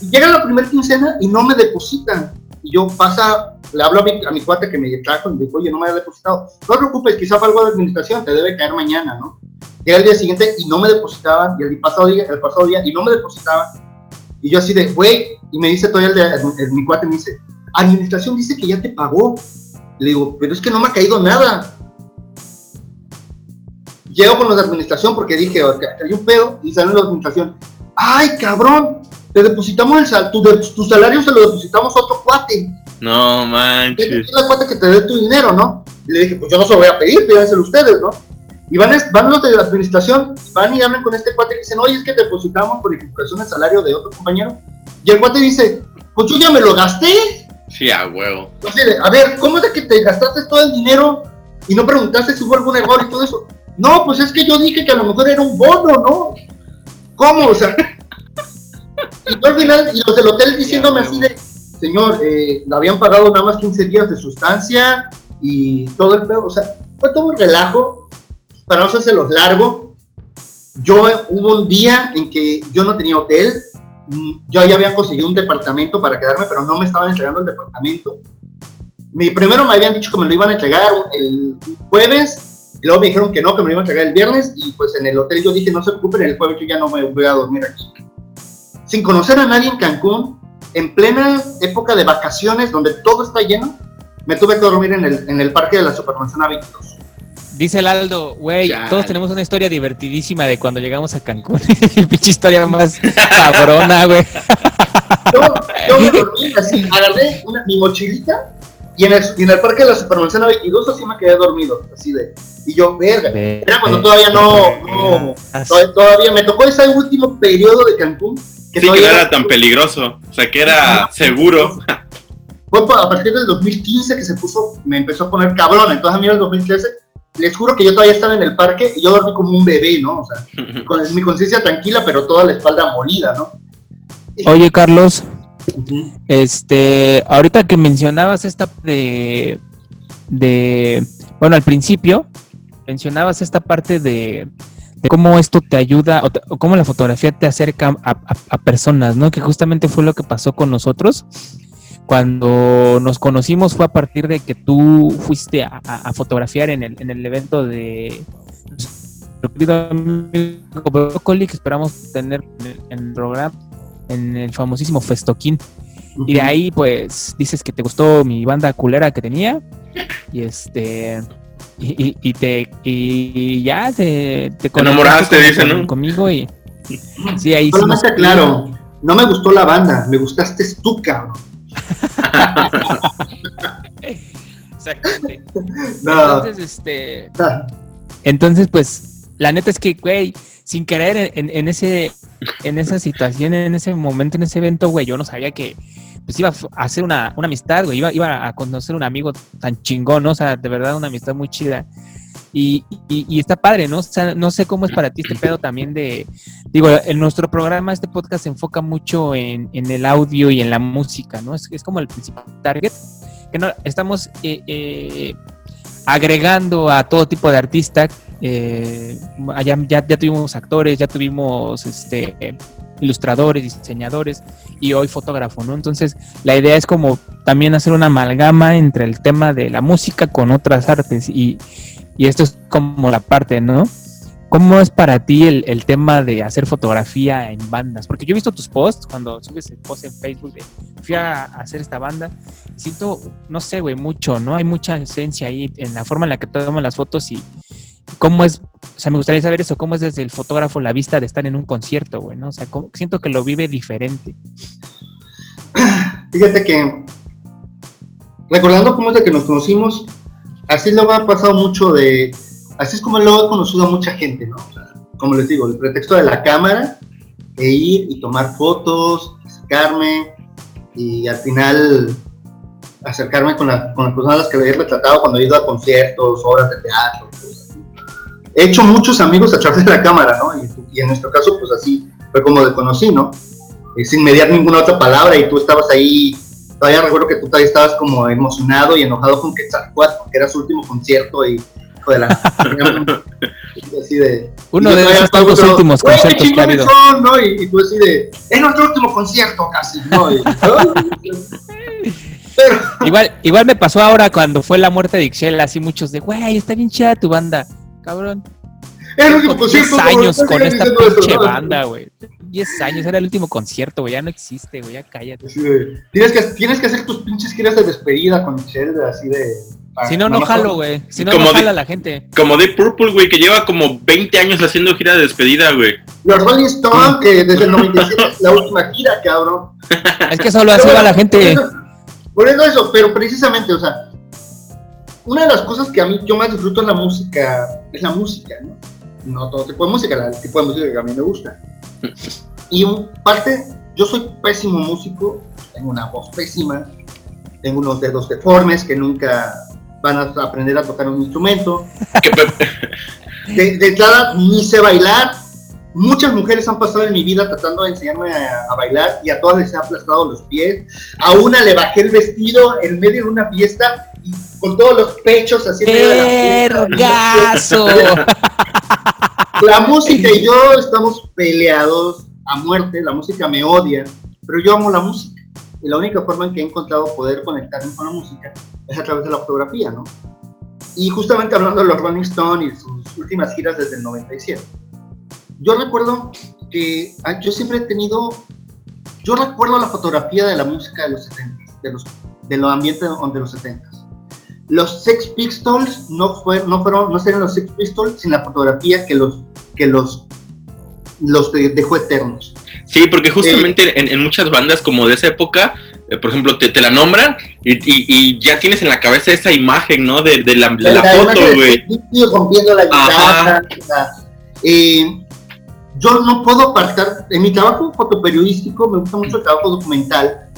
Y llega la primera quincena y no me depositan. Y yo pasa, le hablo a mi, a mi cuate que me trajo y me dijo, oye, no me ha depositado. No te preocupes, quizá fue algo de administración, te debe caer mañana, ¿no? Llega el día siguiente y no me depositaban, y el pasado día, el pasado día, y no me depositaban. Y yo así de, güey, y me dice todavía el, de, mi cuate, me dice, administración dice que ya te pagó. Le digo, pero es que no me ha caído nada. Llego con los de administración porque dije, hay un pedo, y sale la administración. Ay, cabrón, te depositamos el sal, tu, tu salario se lo depositamos a otro cuate. No manches. Es la cuate que te dé tu dinero, ¿no? Y le dije, pues yo no se lo voy a pedir, pídanselo ustedes, ¿no? Y van, van los de la administración, van y hablan con este cuate y dicen, oye, es que depositamos por equivocación el salario de otro compañero. Y el cuate dice, pues yo ya me lo gasté. Sí, a huevo. a ver, ¿cómo es de que te gastaste todo el dinero y no preguntaste si hubo algún error y todo eso? No, pues es que yo dije que a lo mejor era un bono, ¿no? ¿Cómo? O sea, y al final, y los del hotel diciéndome así de, señor, eh, le habían pagado nada más 15 días de sustancia y todo el pedo, o sea, fue todo un relajo, para no los largo. Yo hubo un día en que yo no tenía hotel, mm, yo ya había conseguido un departamento para quedarme, pero no me estaban entregando el departamento. Mi, primero me habían dicho que me lo iban a entregar el jueves, luego me dijeron que no, que me lo iban a entregar el viernes, y pues en el hotel yo dije, no se preocupen, el jueves yo ya no me voy a dormir aquí. Sin conocer a nadie en Cancún, en plena época de vacaciones, donde todo está lleno, me tuve que dormir en el, en el parque de la Supermanzana Víctor. Dice el Aldo, güey, todos tenemos una historia divertidísima de cuando llegamos a Cancún. [laughs] Pinche historia más cabrona, güey. [laughs] Yo, me dormí así, agarré mi mochilita y en, el, en el parque de la Supermanzana 22 así me quedé dormido, así de. Y yo, verga. Era cuando todavía no, no todavía, me tocó ese último periodo de Cancún. Que sí, que no era tan peligroso, o sea, que era seguro. Fue a partir del 2015 que se puso, me empezó a poner cabrón. Entonces a mí en el 2013 les juro que yo todavía estaba en el parque y yo dormí como un bebé, ¿no? O sea, [laughs] con mi conciencia tranquila, pero toda la espalda molida, ¿no? Oye, Carlos, este, ahorita que mencionabas esta de, de, bueno, al principio mencionabas esta parte de, cómo esto te ayuda o, cómo la fotografía te acerca a, a, personas, ¿no? Que justamente fue lo que pasó con nosotros cuando nos conocimos fue a partir de que tú fuiste a, fotografiar en el, en el evento de nuestro querido amigo Broccoli, que esperamos tener en el programa, en el famosísimo Festoquín. Y de ahí, pues, dices que te gustó mi banda culera que tenía. Y este. Y, te. Y ya te. Te, enamoraste, dice, ¿no? Conmigo y. Sí, ahí sí. claro. No me gustó la banda, me gustaste tú, cabrón. [laughs] Exactamente. Entonces, este. Entonces, pues, la neta es que, güey, sin querer en, ese, en esa situación, en ese momento, en ese evento, güey, yo no sabía que pues iba a hacer una, amistad, güey, iba, iba a conocer un amigo tan chingón, ¿no? O sea, de verdad una amistad muy chida. Y, y, está padre, ¿no? No sé cómo es para ti este pedo también de, digo, en nuestro programa, este podcast se enfoca mucho en, el audio y en la música, ¿no? Es, es como el principal target, que no, estamos eh, eh, agregando a todo tipo de artistas, eh, ya, ya, tuvimos actores, ya tuvimos este, ilustradores, diseñadores y hoy fotógrafo, ¿no? Entonces, la idea es como también hacer una amalgama entre el tema de la música con otras artes y y esto es como la parte, ¿no? ¿Cómo es para ti el, tema de hacer fotografía en bandas? Porque yo he visto tus posts cuando subes el post en Facebook de fui a hacer esta banda. Siento, no sé, güey, mucho, ¿no? Hay mucha esencia ahí en la forma en la que toman las fotos y cómo es, o sea, me gustaría saber eso, cómo es desde el fotógrafo la vista de estar en un concierto, güey, ¿no? O sea, siento que lo vive diferente. Fíjate que, recordando cómo es de que nos conocimos, así lo ha pasado mucho de, así es como lo he conocido a mucha gente, ¿no? como les digo, el pretexto de la cámara, e ir y tomar fotos, acercarme, y al final acercarme con, las personas que había retratado cuando he ido a conciertos, obras de teatro. He hecho muchos amigos a través de la cámara, ¿no? Y, en nuestro caso, pues así fue como te conocí, ¿no? sin mediar ninguna otra palabra y tú estabas ahí todavía recuerdo que tú todavía estabas como emocionado y enojado con Quetzalcoatl porque era su último concierto y hijo de la [laughs] así de uno de esos los últimos conciertos que ha habido ¿no? y, tú así de es nuestro último concierto casi no pero, [laughs] igual igual me pasó ahora cuando fue la muerte de Ixchel así muchos de güey está bien chida tu banda cabrón el último concierto años con esta pinche banda güey 10 años, era el último concierto, güey, ya no existe, güey, ya cállate. tienes, que, tienes que hacer tus pinches giras de despedida con Michelle, así de... Si no, no jalo, güey. Si no, no jala la gente. Como Deep Purple, güey, que lleva como 20 años haciendo gira de despedida, güey. Los Rolling Stones, que desde el 97 es la última gira, cabrón. Es que solo así va la gente. Por eso, eso, pero precisamente, o sea, una de las cosas que a mí yo más disfruto en la música es la música, ¿no? No todo tipo de música, el tipo de música que a mí me gusta. Y parte, yo soy pésimo músico, tengo una voz pésima, tengo unos dedos deformes que nunca van a aprender a tocar un instrumento. [laughs] De, de entrada, ni sé bailar. Muchas mujeres han pasado en mi vida tratando de enseñarme a, bailar y a todas les he aplastado los pies. A una le bajé el vestido en medio de una fiesta y con todos los pechos así en [laughs] La música y yo estamos peleados a muerte, la música me odia, pero yo amo la música. Y la única forma en que he encontrado poder conectarme con la música es a través de la fotografía, ¿no? Y justamente hablando de los Rolling Stones y sus últimas giras desde el 97. Yo recuerdo que ah, yo siempre he tenido, yo recuerdo la fotografía de la música de los 70, de los, de los ambientes de los 70. Los Sex Pistols no, fue, no fueron, no serían los Sex Pistols sin la fotografía que los, que los, los dejó eternos. Sí, porque justamente en, en, muchas bandas como de esa época, eh, por ejemplo, te, te, la nombran y, y, y, ya tienes en la cabeza esa imagen, ¿no? De, de la, de la, foto, güey. rompiendo la guitarra. Eh, yo no puedo apartar, en mi trabajo fotoperiodístico me gusta mucho el trabajo documental,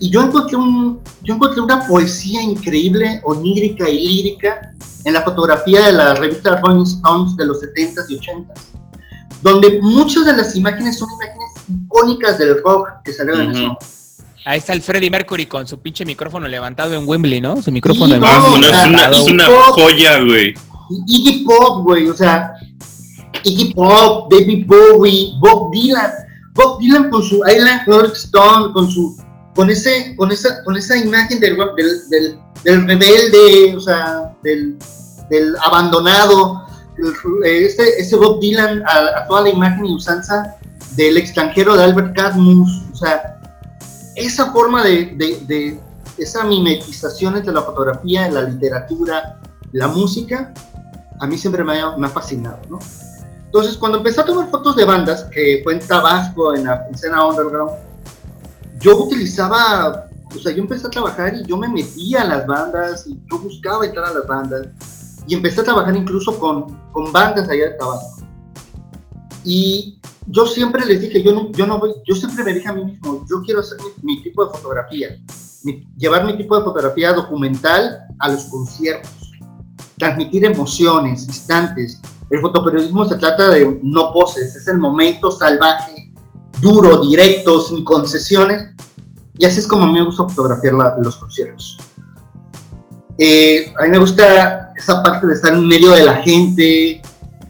y yo encontré, un, yo encontré una poesía increíble, onírica y lírica en la fotografía de la revista Rolling Stones de los 70s y 80s, donde muchas de las imágenes son imágenes icónicas del rock que salieron en eso. Ahí está el Freddie Mercury con su pinche micrófono levantado en Wembley, ¿no? Su micrófono sí, no, es, una, es una joya, güey. Iggy Pop, güey, o sea, Iggy Pop, David Bowie, Bob Dylan. Bob Dylan con su Island Stone, con su con ese, con esa, con esa imagen del, del, del, rebelde, o sea, del, del abandonado, ese, ese Bob Dylan a, a, toda la imagen y usanza del extranjero de Albert Camus, o sea, esa forma de, de, esa mimetización entre la fotografía, la literatura, la música, a mí siempre me ha, me ha, fascinado, ¿no? Entonces, cuando empecé a tomar fotos de bandas, que fue en Tabasco, en la escena underground, yo utilizaba, o sea, yo empecé a trabajar y yo me metía a las bandas y yo buscaba entrar a las bandas y empecé a trabajar incluso con, con bandas allá de Tabasco. Y yo siempre les dije, yo no, yo no yo siempre me dije a mí mismo, yo quiero hacer mi, tipo de fotografía, llevar mi tipo de fotografía documental a los conciertos, transmitir emociones, instantes. El fotoperiodismo se trata de no poses, es el momento salvaje, duro, directo, sin concesiones. Y así es como me gusta fotografiar los conciertos. Eh, a mí me gusta esa parte de estar en medio de la gente,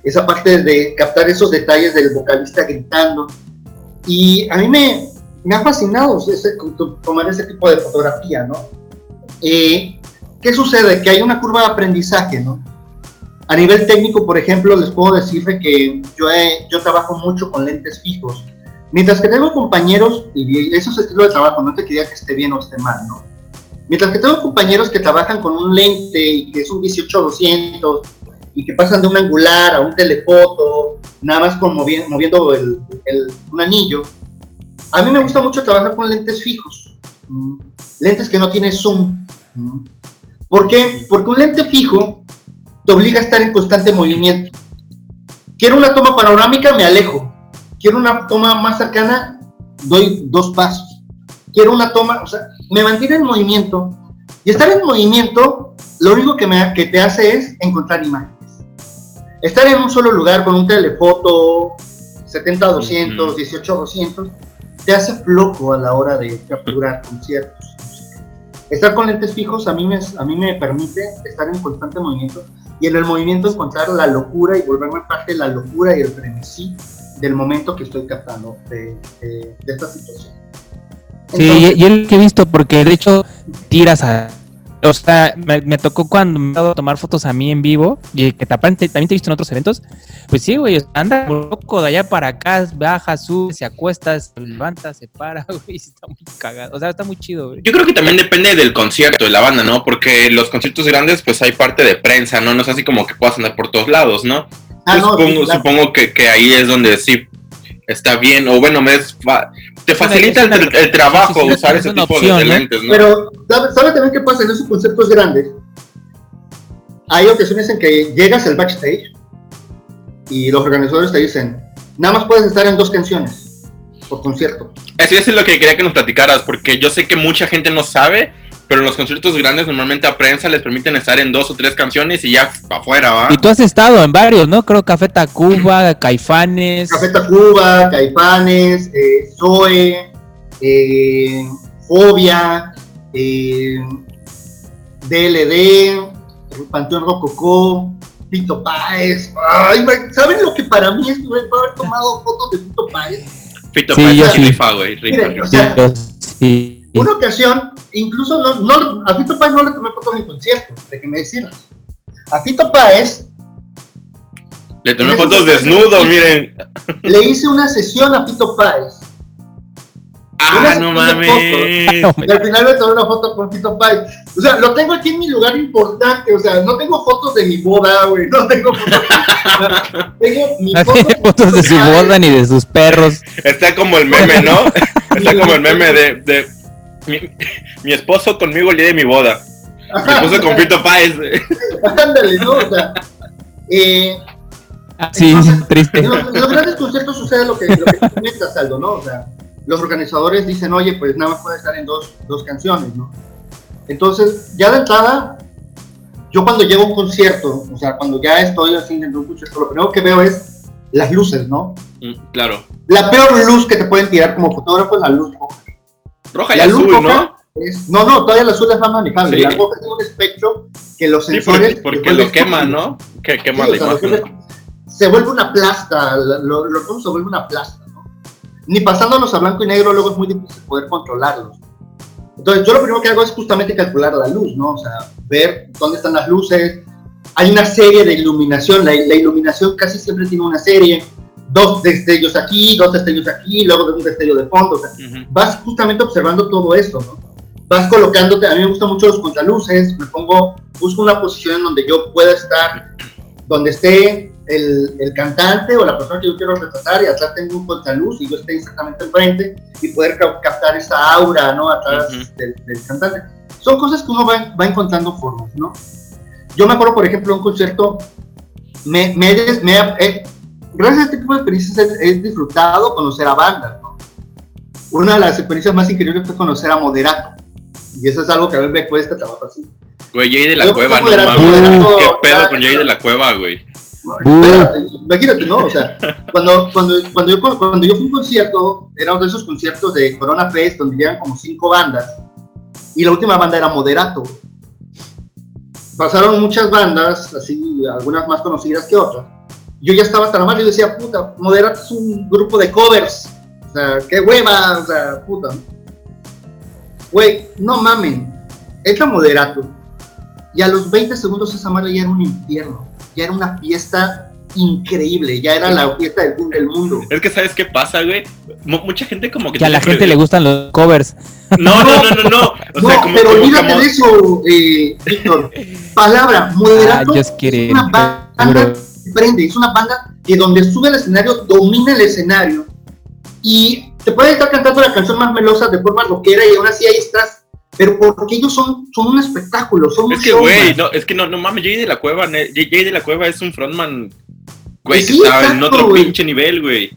esa parte de captar esos detalles del vocalista gritando. Y a mí me, me ha fascinado ese, tomar ese tipo de fotografía, ¿no? Eh, ¿Qué sucede? Que hay una curva de aprendizaje, ¿no? A nivel técnico, por ejemplo, les puedo decir que yo trabajo mucho con lentes fijos. Mientras que tengo compañeros, y eso es estilo de trabajo, no te quería que esté bien o esté mal, ¿no? Mientras que tengo compañeros que trabajan con un lente y que es un 18-200 y que pasan de un angular a un telefoto, nada más con moviendo un anillo. A mí me gusta mucho trabajar con lentes fijos, lentes que no tienen zoom. ¿Por qué? Porque un lente fijo te obliga a estar en constante movimiento. Quiero una toma panorámica, me alejo. Quiero una toma más cercana, doy dos pasos. Quiero una toma, o sea, me mantiene en movimiento. Y estar en movimiento, lo único que, me, que te hace es encontrar imágenes. Estar en un solo lugar con un telefoto 70-200, 18-200, te hace flojo a la hora de capturar conciertos. Estar con lentes fijos a mí, me, a mí me permite estar en constante movimiento y en el movimiento encontrar la locura y volverme parte de la locura y el frenesí del momento que estoy captando de, esta situación. sí, y, el que he visto, porque de hecho tiras a o sea, me, tocó cuando me he dado a tomar fotos a mí en vivo y que también te, he visto en otros eventos. Pues sí, güey, anda loco de allá para acá, baja, sube, se acuesta, se levanta, se para, [laughs] güey, está muy cagado. O sea, está muy chido, güey. Yo creo que también depende del concierto, de la banda, ¿no? Porque los conciertos grandes, pues hay parte de prensa, ¿no? No es así como que puedas andar por todos lados, ¿no? Ah, supongo, supongo que, que, ahí es donde sí está bien, o bueno, me te facilita el, trabajo usar ese tipo de lentes, ¿no? Pero, ¿sabes también qué pasa en esos conceptos grandes? Hay ocasiones en que llegas al backstage y los organizadores te dicen, nada más puedes estar en dos canciones. por concierto. Eso es lo que quería que nos platicaras, porque yo sé que mucha gente no sabe, pero en los conciertos grandes normalmente a prensa les permiten estar en dos o tres canciones y ya para afuera, ¿va? Y tú has estado en varios, ¿no? Creo Café Tacuba, [clears throat] Caifanes. Café Tacuba, Caifanes, eh, Zoe, eh, Fobia, eh, DLD, Panteón Rococó, Pito Páez. Ay, ¿saben lo que para mí es haber tomado fotos de Pito Páez? Fito Sí, Páez yo sí. rifa, güey, rifa, Miren, rifa. o sea, Yo sí. Una ocasión, incluso no, no, a Fito Páez no le tomé fotos en concierto, de que me decían. A Fito Páez Le tomé fotos desnudo, miren. le hice una sesión a Fito Páez. Ah, no mames. fotos. [laughs] Y al final me tomé una foto con Fito Páez. O sea, lo tengo aquí en mi lugar importante. O sea, no tengo fotos de mi boda, güey. No tengo fotos. [laughs] tengo mi No foto fotos de su boda ni de sus perros. Está como el meme, ¿no? [laughs] Está como el meme de, de mi, mi esposo conmigo el día de mi boda. Mi esposo con Fito Páez. Ándale, ¿no? O sea, eh, Sí, Entonces, triste. En los, en los grandes conciertos sucede lo que, lo que tú comentas, Aldo, ¿no? O sea, los organizadores dicen, oye, pues nada más puede estar en dos, dos canciones, ¿no? Entonces, ya de entrada, yo cuando llego a un concierto, o sea, cuando ya estoy así en un concierto, lo primero que veo es las luces, ¿no? Mm, Claro. La peor luz que te pueden tirar como fotógrafo es la luz roja. Roja y La luz azul, roja ¿no? es- no, no, todavía la azul es más manejable. Sí. La roja tiene un espectro que los Sí, sensores... porque, porque después lo de- quema, ¿no? Que quema Sí, la o sea, lo imagen. se vuelve una plasta, lo, lo se vuelve una plasta, ¿no? Ni pasándolos a blanco y negro luego es muy difícil poder controlarlos. Entonces yo lo primero que hago es justamente calcular la luz, ¿no? O sea, ver dónde están las luces. Hay una serie de iluminación, la, la iluminación casi siempre tiene una serie, dos destellos aquí, dos destellos aquí, luego un destello de fondo, o sea, Ujú. vas justamente observando todo esto, ¿no? Vas colocándote, a mí me gustan mucho los contraluces, me pongo, busco una posición en donde yo pueda estar, donde esté el, el cantante o la persona que yo quiero retratar y atrás tengo un contraluz y yo esté exactamente enfrente y poder ca- captar esa aura, ¿no? Atrás Ujú. del, del cantante. Son cosas que uno va, va encontrando formas, ¿no? Yo me acuerdo, por ejemplo, un concierto, me, me, me gracias a este tipo de experiencias he, he disfrutado conocer a bandas, ¿no? Una de las experiencias más increíbles fue conocer a Moderato. Y eso es algo que a mí me cuesta trabajo así. Güey, Jay de la Yo Cueva, no era- mames. Moderato, ¿Qué pedo con Jay de la Cueva, güey? Imagínate, ¿no? O sea, cuando, cuando, cuando, yo, cuando yo fui a un concierto, era uno de esos conciertos de Corona Fest donde llegan como cinco bandas y la última banda era Moderato. Pasaron muchas bandas, así, algunas más conocidas que otras. Yo ya estaba tan mal, yo decía, puta, Moderato es un grupo de covers. O sea, qué hueva, o sea, puta. Güey, no mamen, entra Moderato y a los 20 segundos esa madre ya era un infierno, ya era una fiesta increíble, ya era la fiesta del mundo. Es que, ¿sabes qué pasa, güey? Mu- mucha gente como que... Que a la gente le gustan los covers. No, no, no, no, no. O no, sea, como, pero olvídate como- de eso, eh, Víctor. Palabra, Moderato Ah, es una banda prende, es una banda que donde sube al escenario, domina el escenario y te puede estar cantando la canción más melosa de forma rockera y aún así ahí estás, pero porque ellos son, son un espectáculo, son un Es que, güey, no, es que no, no mames, Jay de la Cueva, Jay de la Cueva es un frontman, güey, que Sí, está en otro pinche nivel, güey.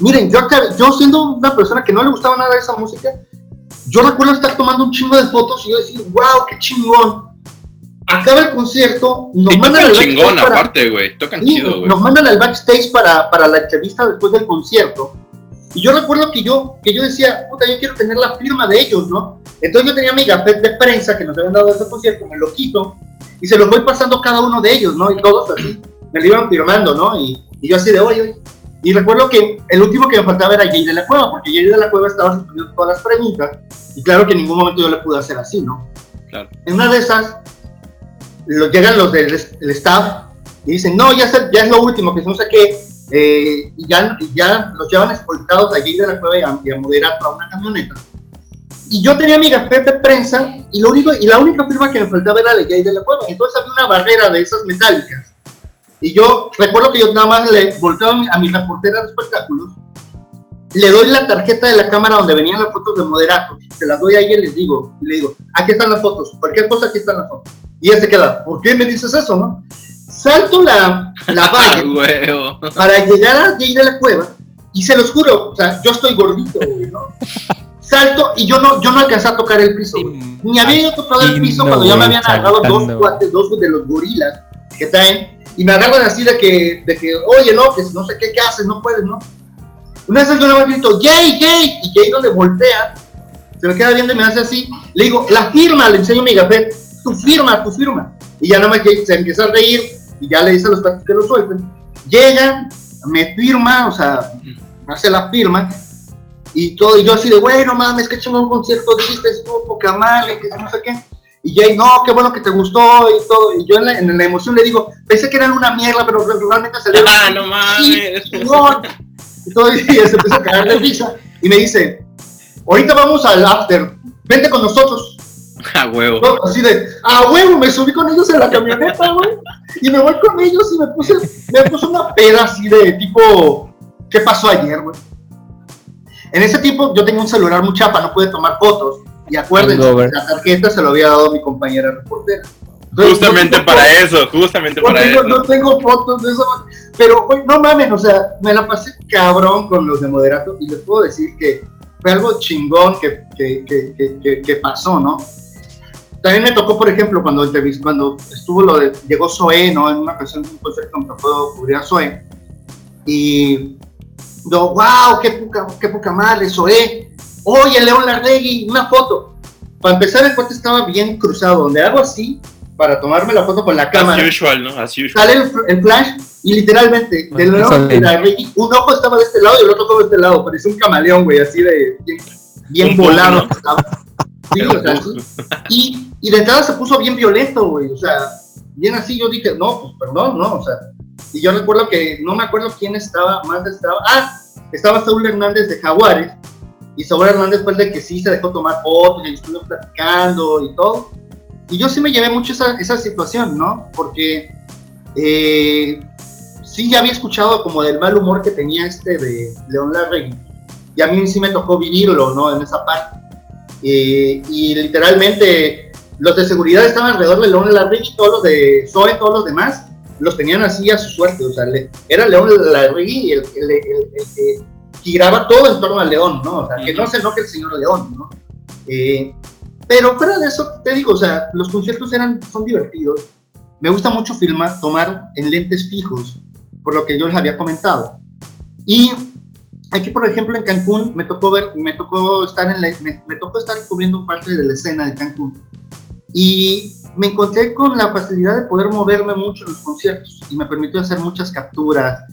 Miren, yo, acá- yo siendo una persona que no le gustaba nada de esa música, yo recuerdo estar tomando un chingo de fotos y yo decir, wow, qué chingón. Acaba el concierto, nos Y mandan al chingón, backstage para, aparte, güey. Tocan sí, chido, güey. nos mandan al backstage para, para la entrevista después del concierto. Y yo recuerdo que yo, que yo decía, puta, yo quiero tener la firma de ellos, ¿no? Entonces yo tenía mi gafet de prensa que nos habían dado ese concierto, me lo quito y se los voy pasando cada uno de ellos, ¿no? Y todos así, me lo iban firmando, ¿no? Y, y yo así de, oye, oye. Y recuerdo que el último que me faltaba era Jay de la Cueva, porque Jay de la Cueva estaba respondiendo todas las preguntas, y claro que en ningún momento yo le pude hacer así, ¿no? Claro. En una de esas, lo- llegan los del el staff y dicen, no, ya, se- ya es lo último, que no sé qué, eh, y ya, ya los llevan escoltados a Jay de la Cueva y a, y a Moderato una camioneta. Y yo tenía mi gafete de prensa y, lo único, y la única firma que me faltaba era la Jay de la Cueva. Entonces había una barrera de esas metálicas. Y yo recuerdo que yo nada más le volteo a mi, a mi reportera de espectáculos, le doy la tarjeta de la cámara donde venían las fotos de Moderato, se las doy a ella y les digo, y le digo, aquí están las fotos, cualquier cosa aquí están las fotos. Y ella se queda, ¿por qué me dices eso, no? Salto la, la [laughs] Ah, barra huevo. para llegar a Jay de la Cueva Y se los juro, o sea, yo estoy gordito, güey, ¿no? Salto y yo no, yo no alcancé a tocar el piso, güey. Ni había yo tocado el piso cuando ya me habían agarrado dos cuates, dos de los gorilas que traen, y me agarran así de que, de que, oye, no, que no sé qué, qué haces, no puedes, ¿no? Una vez yo le grito, Jay, Jay, y Jay donde voltea, se me queda viendo y me hace así, le digo, la firma, le enseño mi gafet, tu firma, tu firma, y ya no me se empieza a reír, y ya le dice a los cuates que lo suelten, llegan, me firma, o sea, hace la firma, y todo, y yo así de, bueno, mames, que chingón un concierto diste, estuvo poca madre, que no sé qué. Y Jay, no, qué bueno que te gustó y todo. Y yo en la, en la emoción le digo, pensé que eran una mierda, pero realmente salió. Ah, no mames. Y todo, [laughs] y se empieza a caer de risa. Y me dice, ahorita vamos al after, vente con nosotros. A huevo. así de, a huevo, me subí con ellos en la camioneta, güey. Y me voy con ellos y me puse, me puse una peda así de tipo, ¿qué pasó ayer, güey? En ese tiempo yo tenía un celular muy chapa, no pude tomar fotos. Y acuérdense, la tarjeta se lo había dado mi compañera reportera. justamente para eso, justamente para eso. No tengo fotos de eso, pero güey, no mames, o sea, me la pasé cabrón con los de moderato y les puedo decir que fue algo chingón que, que, que, que pasó, ¿no? También me tocó, por ejemplo, cuando, cuando estuvo lo de, llegó Zoe, ¿no? En una ocasión, un concierto me tocó cubrir a Zoe. Y yo, wow, qué poca, qué poca madre, Zoe. Oye, León Larregui, una foto. Para empezar, el cuate estaba bien cruzado, donde hago así, para tomarme la foto con la cámara. As usual, ¿no? As usual. Sale el, flash y literalmente, de Larregui, un ojo estaba de este lado y el otro estaba de este lado. Parecía un camaleón, güey, así de bien, volado. Sí, o sea, Y, y de entrada se puso bien violento, güey. O sea, bien así, yo dije, no, pues perdón, ¿no? O sea, y yo recuerdo que, no me acuerdo quién estaba, más estaba, ah, estaba Saúl Hernández de Jaguares, y Saúl Hernández fue el de que sí se dejó tomar fotos y estuvo platicando y todo. Y yo sí me llevé mucho esa, esa situación, ¿no? Porque eh, sí ya había escuchado como del mal humor que tenía este de León Larregui, y a mí sí me tocó vivirlo, ¿no? En esa parte. Eh, y literalmente los de seguridad estaban alrededor de León Larregui, todos los de Zoe, todos los demás, los tenían así a su suerte, o sea, era León Larregui el, el, el, que giraba todo en torno al León, ¿no? O sea, que no se enoje el señor León, ¿no? Eh, pero fuera de eso, te digo, o sea, los conciertos eran, son divertidos. Me gusta mucho filmar, tomar en lentes fijos, por lo que yo les había comentado. Y aquí, por ejemplo, en Cancún, me tocó ver, me tocó estar en la, me, me tocó estar cubriendo parte de la escena de Cancún. Y me encontré con la facilidad de poder moverme mucho en los conciertos y me permitió hacer muchas capturas.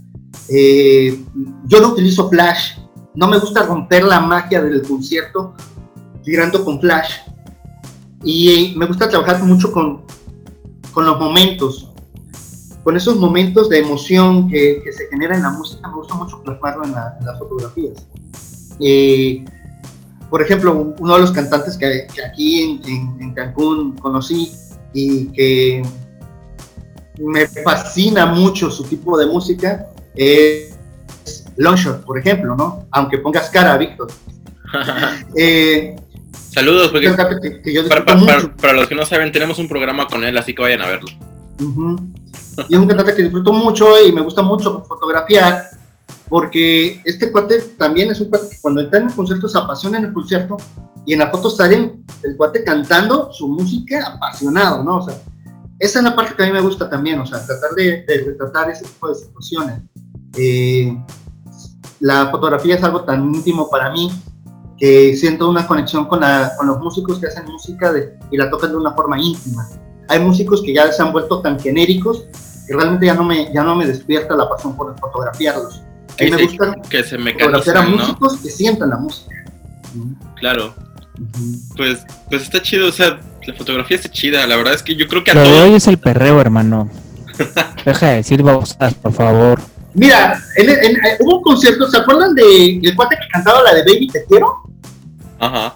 Eh, yo no utilizo flash, no me gusta romper la magia del concierto tirando con flash. Y me gusta trabajar mucho con, con los momentos, con esos momentos de emoción que, que, se genera en la música, me gusta mucho plasmarlo en, en las fotografías. Eh, por ejemplo, uno de los cantantes que, que aquí en, en, en, Cancún conocí y que me fascina mucho su tipo de música es Longshot, por ejemplo, ¿no? Aunque pongas cara, Víctor. [laughs] eh, Saludos, porque que, para, para, para, los que no saben, tenemos un programa con él, así que vayan a verlo. Uh -huh. Y es un cantante que disfruto mucho y me gusta mucho fotografiar, porque este cuate también es un cuate que cuando está en el concierto se apasiona en el concierto y en la foto sale el cuate cantando su música apasionado, ¿no? O sea, esa es la parte que a mí me gusta también, o sea, tratar de, de retratar ese tipo de situaciones. Eh, la fotografía es algo tan íntimo para mí que siento una conexión con, la, con los músicos que hacen música y la tocan de una forma íntima. Hay músicos que ya se han vuelto tan genéricos que realmente ya no me, ya no me despierta la pasión por fotografiarlos. A mí me gusta que se fotografiar a músicos ¿no? que sientan la música. Claro. Pues, pues está chido, o sea, la fotografía está chida, la verdad es que yo creo que a Lo de hoy es el perreo, hermano. [laughs] Deja de decir babosas, por favor. Mira, en, en, en, hubo un concierto, ¿se acuerdan de el cuate que cantaba la de Baby Te Quiero? Ajá.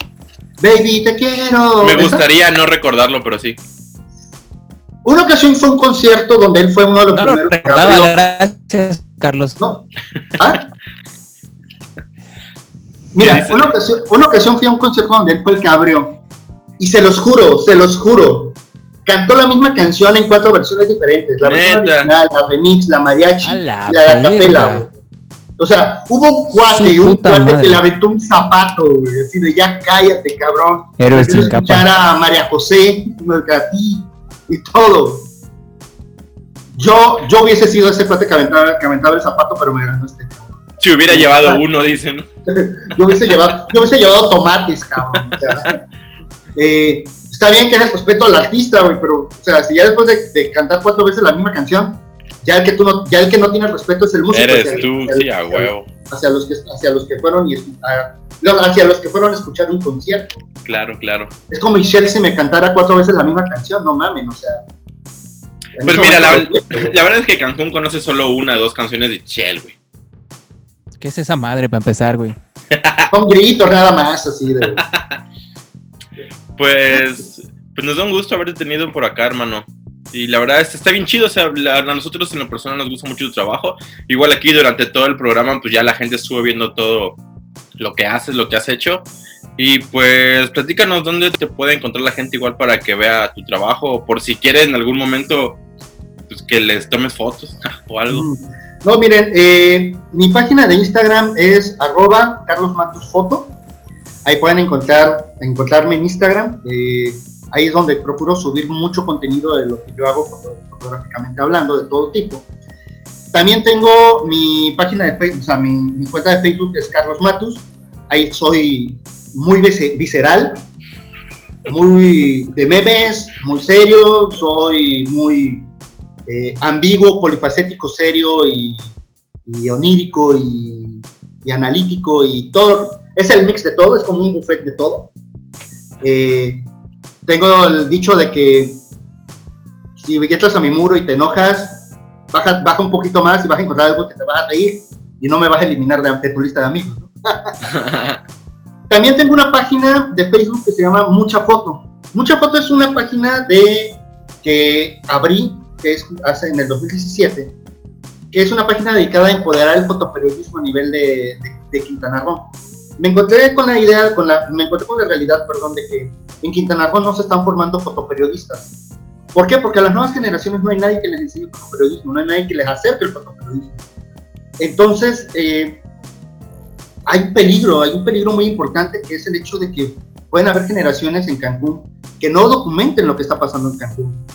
Baby Te Quiero. Me gustaría no recordarlo, pero sí. Una ocasión fue un concierto donde él fue uno de los No lo primeros. que gracias, Carlos. ¿No? ¿Ah? Mira, una ocasión, una ocasión fui a un concierto donde él fue el que abrió. Y se los juro, se los juro. Cantó la misma canción en cuatro versiones diferentes. La versión original, la remix, la mariachi, la y la güey. O sea, hubo un cuate, un cuate que le aventó un zapato, güey, así de ya cállate, cabrón. Quiero sin escuchar a María José, a ti y todo. Yo, yo hubiese sido ese cuate que aventaba, que aventaba el zapato, pero me ganó este. Si hubiera llevado uno, dicen. [laughs] Yo hubiese llevado, yo hubiese llevado tomates, cabrón. O sea, eh, está bien que hagas respeto al artista, güey, pero, o sea, si ya después de, de cantar cuatro veces la misma canción, ya el que tú no, ya el que no tiene respeto es el músico. Eres hacia- tú, hacia- sí, a huevo. Hacia los que, hacia los que fueron y a- no, hacia los que fueron a escuchar un concierto. Claro, claro. Es como si Chelsea me cantara cuatro veces la misma canción, no mames, o sea. Pues mira, la, verdad es que Cancún conoce solo una o dos canciones de Shell, güey. ¿Qué es esa madre para empezar, güey? [laughs] Son gritos nada más, así de. [laughs] Pues, pues nos da un gusto haberte tenido por acá, hermano. Y la verdad es, está bien chido, o sea, la- a nosotros en lo personal nos gusta mucho tu trabajo. Igual aquí durante todo el programa, pues ya la gente estuvo viendo todo lo que haces, lo que has hecho. Y pues platícanos dónde te puede encontrar la gente igual para que vea tu trabajo, o por si quieres en algún momento pues, que les tomes fotos [laughs] o algo. Mm. No, miren, eh, mi página de Instagram es arroba. Ahí pueden encontrar, encontrarme en Instagram. eh, ahí es donde procuro subir mucho contenido de lo que yo hago foto- fotográficamente hablando, de todo tipo. También tengo mi página de Facebook, o sea, mi, cuenta de Facebook es Carlos Matus. Ahí soy muy vis- visceral, muy de memes, muy serio, soy muy eh, ambiguo, polifacético, serio y, onírico y, y analítico y todo. Es el mix de todo, es como un buffet de todo. Eh, tengo el dicho de que si entras a mi muro y te enojas, baja, baja un poquito más y vas a encontrar algo que te va a reír y no me vas a eliminar de, de tu lista de amigos. ¿no? [laughs] También tengo una página de Facebook que se llama Mucha Foto. Mucha Foto es una página de que abrí, que es hace en el 2017, que es una página dedicada a empoderar el fotoperiodismo a nivel de, de, de Quintana Roo. Me encontré con la idea, con la, me encontré con la realidad, perdón, de que en Quintana Roo no se están formando fotoperiodistas. ¿Por qué? Porque a las nuevas generaciones no hay nadie que les enseñe fotoperiodismo, no hay nadie que les acerque el fotoperiodismo. Entonces, eh, hay un peligro, hay un peligro muy importante que es el hecho de que pueden haber generaciones en Cancún que no documenten lo que está pasando en Cancún,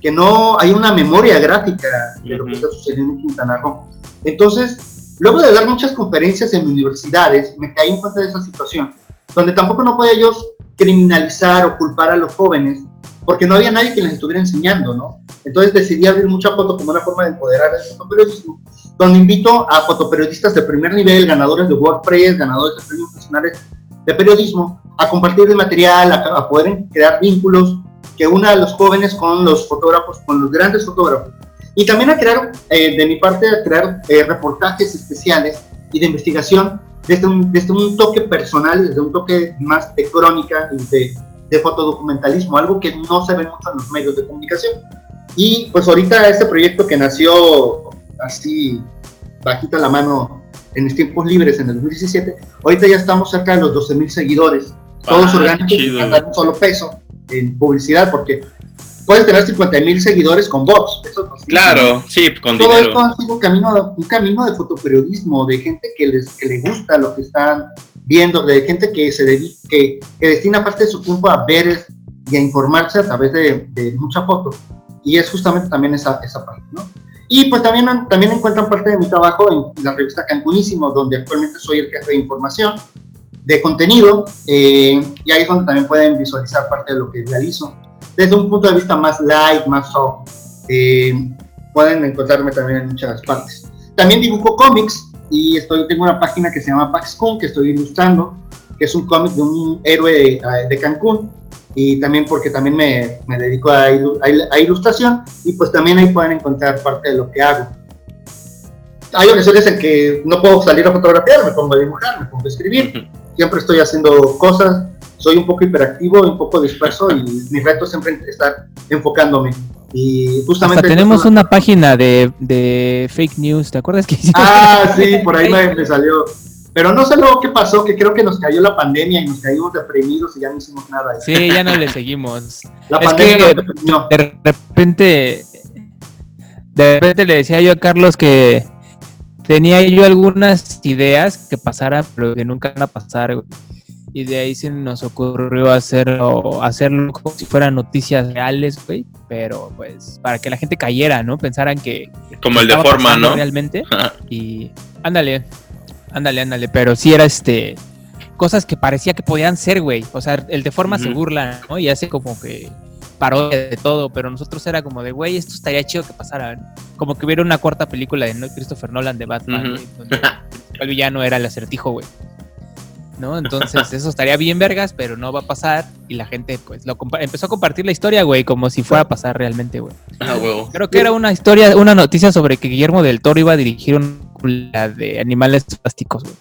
que no hay una memoria gráfica de lo que está sucediendo en Quintana Roo. Entonces, luego de dar muchas conferencias en universidades, me caí en cuenta de esa situación, donde tampoco no podía yo criminalizar o culpar a los jóvenes, porque no había nadie que les estuviera enseñando, ¿no? Entonces decidí abrir mucha foto como una forma de empoderar el fotoperiodismo, donde invito a fotoperiodistas de primer nivel, ganadores de WordPress, ganadores de premios nacionales de periodismo, a compartir el material, a, a poder crear vínculos que una a los jóvenes con los fotógrafos, con los grandes fotógrafos. Y también a crear, eh, de mi parte, a crear eh, reportajes especiales y de investigación desde un, desde un toque personal, desde un toque más de crónica de, de fotodocumentalismo, algo que no se ve mucho en los medios de comunicación. Y pues ahorita este proyecto que nació así bajita la mano en mis tiempos libres en el 2017, ahorita ya estamos cerca de los 12 mil seguidores, todos Ah, orgánicos, un solo peso en publicidad, porque puedes tener 50 mil seguidores con bots. Eso. Claro, sí, con Todo dinero. esto ha sido un camino, un camino de fotoperiodismo, de gente que les que le gusta lo que están viendo, de gente que se dedica, que, que destina parte de su tiempo a ver y a informarse a través de, de mucha foto. Y es justamente también esa, esa parte, ¿no? Y pues también, también encuentran parte de mi trabajo en la revista Cancunísimo, donde actualmente soy el jefe de información, de contenido, eh, y ahí es donde también pueden visualizar parte de lo que realizo. Desde un punto de vista más light, más soft, eh, pueden encontrarme también en muchas partes. También dibujo cómics y estoy, tengo una página que se llama Pax Kun, que estoy ilustrando, que es un cómic de un héroe de, de Cancún y también porque también me, me dedico a, ilu- a, a ilustración y pues también ahí pueden encontrar parte de lo que hago. Hay ocasiones en que no puedo salir a fotografiar, me pongo a dibujar, me pongo a escribir, siempre estoy haciendo cosas, soy un poco hiperactivo, un poco disperso y mi reto siempre es estar enfocándome. Y justamente... Hasta tenemos una página de, de fake news, ¿te acuerdas que hicimos? Ah, sí, por ahí [laughs] me, me salió. Pero no sé luego qué pasó, que creo que nos cayó la pandemia y nos caímos deprimidos y ya no hicimos nada. Sí, ya no le seguimos. La es pandemia que- nos deprimió. De repente, de repente le decía yo a Carlos que, tenía yo algunas ideas que pasaran, pero que nunca van a pasar, güey. Y de ahí se nos ocurrió hacerlo, hacerlo como si fueran noticias reales, güey. Pero pues para que la gente cayera, ¿no? Pensaran que... Como el de forma, ¿no? Realmente. Y ándale, ándale, ándale. Pero sí era este... Cosas que parecía que podían ser, güey. O sea, el de forma se burla, ¿no? Y hace como que parodia de todo, pero nosotros era como de, güey, esto estaría chido que pasara. Como que hubiera una cuarta película de Christopher Nolan de Batman, Ujú. güey, donde el villano era el acertijo, güey. ¿No? Entonces, eso estaría bien vergas, pero no va a pasar. Y la gente, pues, lo empezó a compartir la historia, güey, como si fuera a pasar realmente, güey. Ah, huevo. Creo que era una historia, una noticia sobre que Guillermo del Toro iba a dirigir una película de animales fantásticos, güey.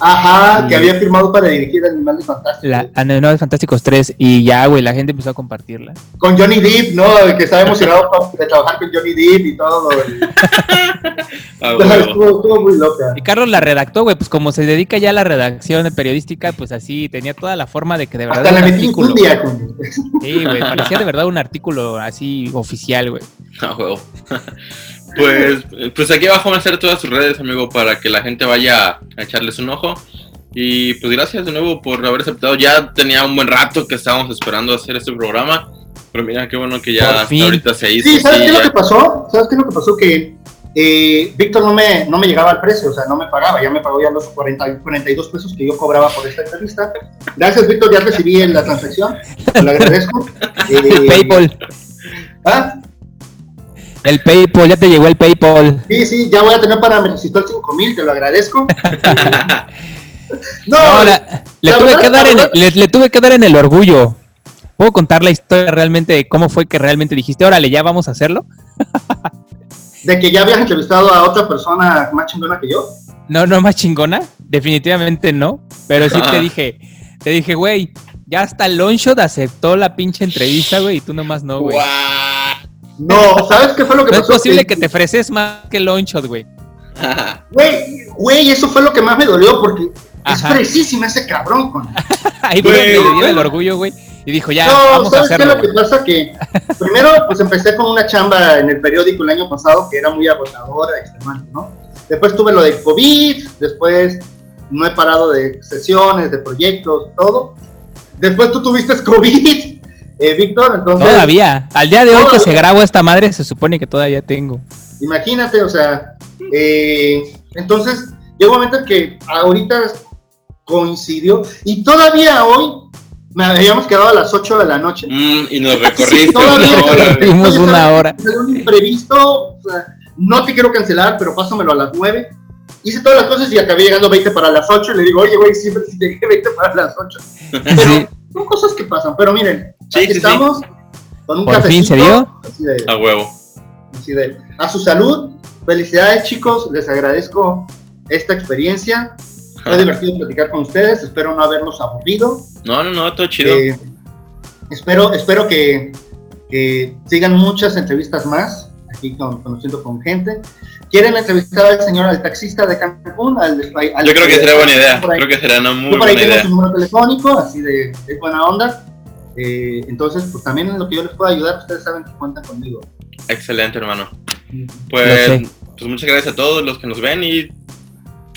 Ajá, que había firmado para dirigir Animales Fantásticos. La Animales Fantásticos 3. Y ya, güey, la gente empezó a compartirla. Con Johnny Depp, ¿no? Que estaba emocionado de trabajar con Johnny Depp y todo. y- [laughs] Ah, [laughs] estuvo, estuvo muy loca. Y Carlos la redactó, güey, pues como se dedica ya a la redacción periodística, pues así tenía toda la forma de que de verdad Hasta un metí artículo. infundia con... Sí, güey, parecía de verdad un artículo así oficial, güey. Ah, huevo. [laughs] Pues, pues aquí abajo van a estar todas sus redes, amigo, para que la gente vaya a echarles un ojo. Y pues gracias de nuevo por haber aceptado. Ya tenía un buen rato que estábamos esperando hacer este programa. Pero mira, qué bueno que ya hasta ahorita se hizo. Sí, ¿sabes sí, qué es lo que pasó? ¿Sabes qué es lo que pasó? Que eh, Víctor no me, no me llegaba al precio, o sea, no me pagaba, ya me pagó ya los 40, 42 pesos que yo cobraba por esta entrevista. Gracias, Víctor, ya recibí la transacción, te lo agradezco. [laughs] Eh, PayPal, ¿ah? El PayPal, ya te llegó el PayPal. Sí, sí, ya voy a tener para necesito el 5000, te lo agradezco. [laughs] no, No, la- le, la tuve verdad, que dar en, le, le tuve que dar en el orgullo. ¿Puedo contar la historia realmente de cómo fue que realmente dijiste, órale, ya vamos a hacerlo? [laughs] de que ya habías entrevistado a otra persona más chingona que yo. No, no más chingona, definitivamente no. Pero sí te [laughs] dije, te dije, güey, ya hasta Longshot aceptó la pinche entrevista, güey, y tú nomás no, güey. Guau. No, ¿sabes qué fue lo que No es pasó? posible Eh, que te ofreces más que Longshot, güey. [laughs] Güey, güey, eso fue lo que más me dolió porque es fresísima ese cabrón, con. [laughs] Ahí fue donde le di el orgullo, güey. Y dijo, ya, no, vamos a ¿sabes qué es lo que pasa? Que [laughs] primero, pues empecé con una chamba en el periódico el año pasado que era muy agotadora, extenuante, ¿no? Después tuve lo de COVID, después no he parado de sesiones, de proyectos, todo. Después tú tuviste COVID, eh, Víctor, entonces. Todavía. Al día de hoy que se grabó esta madre, se supone que todavía tengo. Imagínate, o sea, eh, entonces llegó un momento en que ahorita coincidió y todavía hoy me habíamos quedado a las 8 de la noche. Mm, y nos [laughs] recorriste Todavía una hora. Tuvimos una hora. Salió un imprevisto, o sea, no te quiero cancelar, pero pásamelo a las 9. Hice todas las cosas y acabé llegando 20 para las 8 y le digo, oye, güey, siempre sí llegué 20 para las 8. [laughs] Pero Sí. son cosas que pasan, pero miren, Sí, aquí sí, sí. estamos con un Por fin se cafecito, dio. así de- A huevo. Así de, a su salud, felicidades chicos, les agradezco esta experiencia. Fue divertido platicar con ustedes, espero no haberlos aburrido. No, no, no, todo chido. Eh, espero espero que, que sigan muchas entrevistas más, aquí con- conociendo con gente. ¿Quieren entrevistar al señor, al taxista de Cancún? Al, al- Yo creo que sería buena idea. Creo que sería una muy Yo por ahí buena tengo idea. su número telefónico, así de, de buena onda. Eh, entonces, pues también en lo que yo les pueda ayudar, ustedes saben que cuentan conmigo. Excelente, hermano. Pues, pues muchas gracias a todos los que nos ven y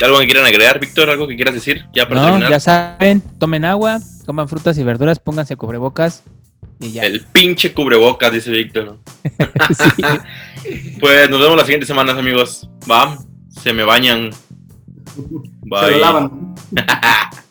algo que quieran agregar, Víctor, algo que quieras decir ya para No, terminar. ya saben, tomen agua, coman frutas y verduras, pónganse cubrebocas y ya. El pinche cubrebocas, dice Víctor. [laughs] [laughs] Pues nos vemos las siguientes semanas, amigos. Va, se me bañan. Se lo lavan. [laughs]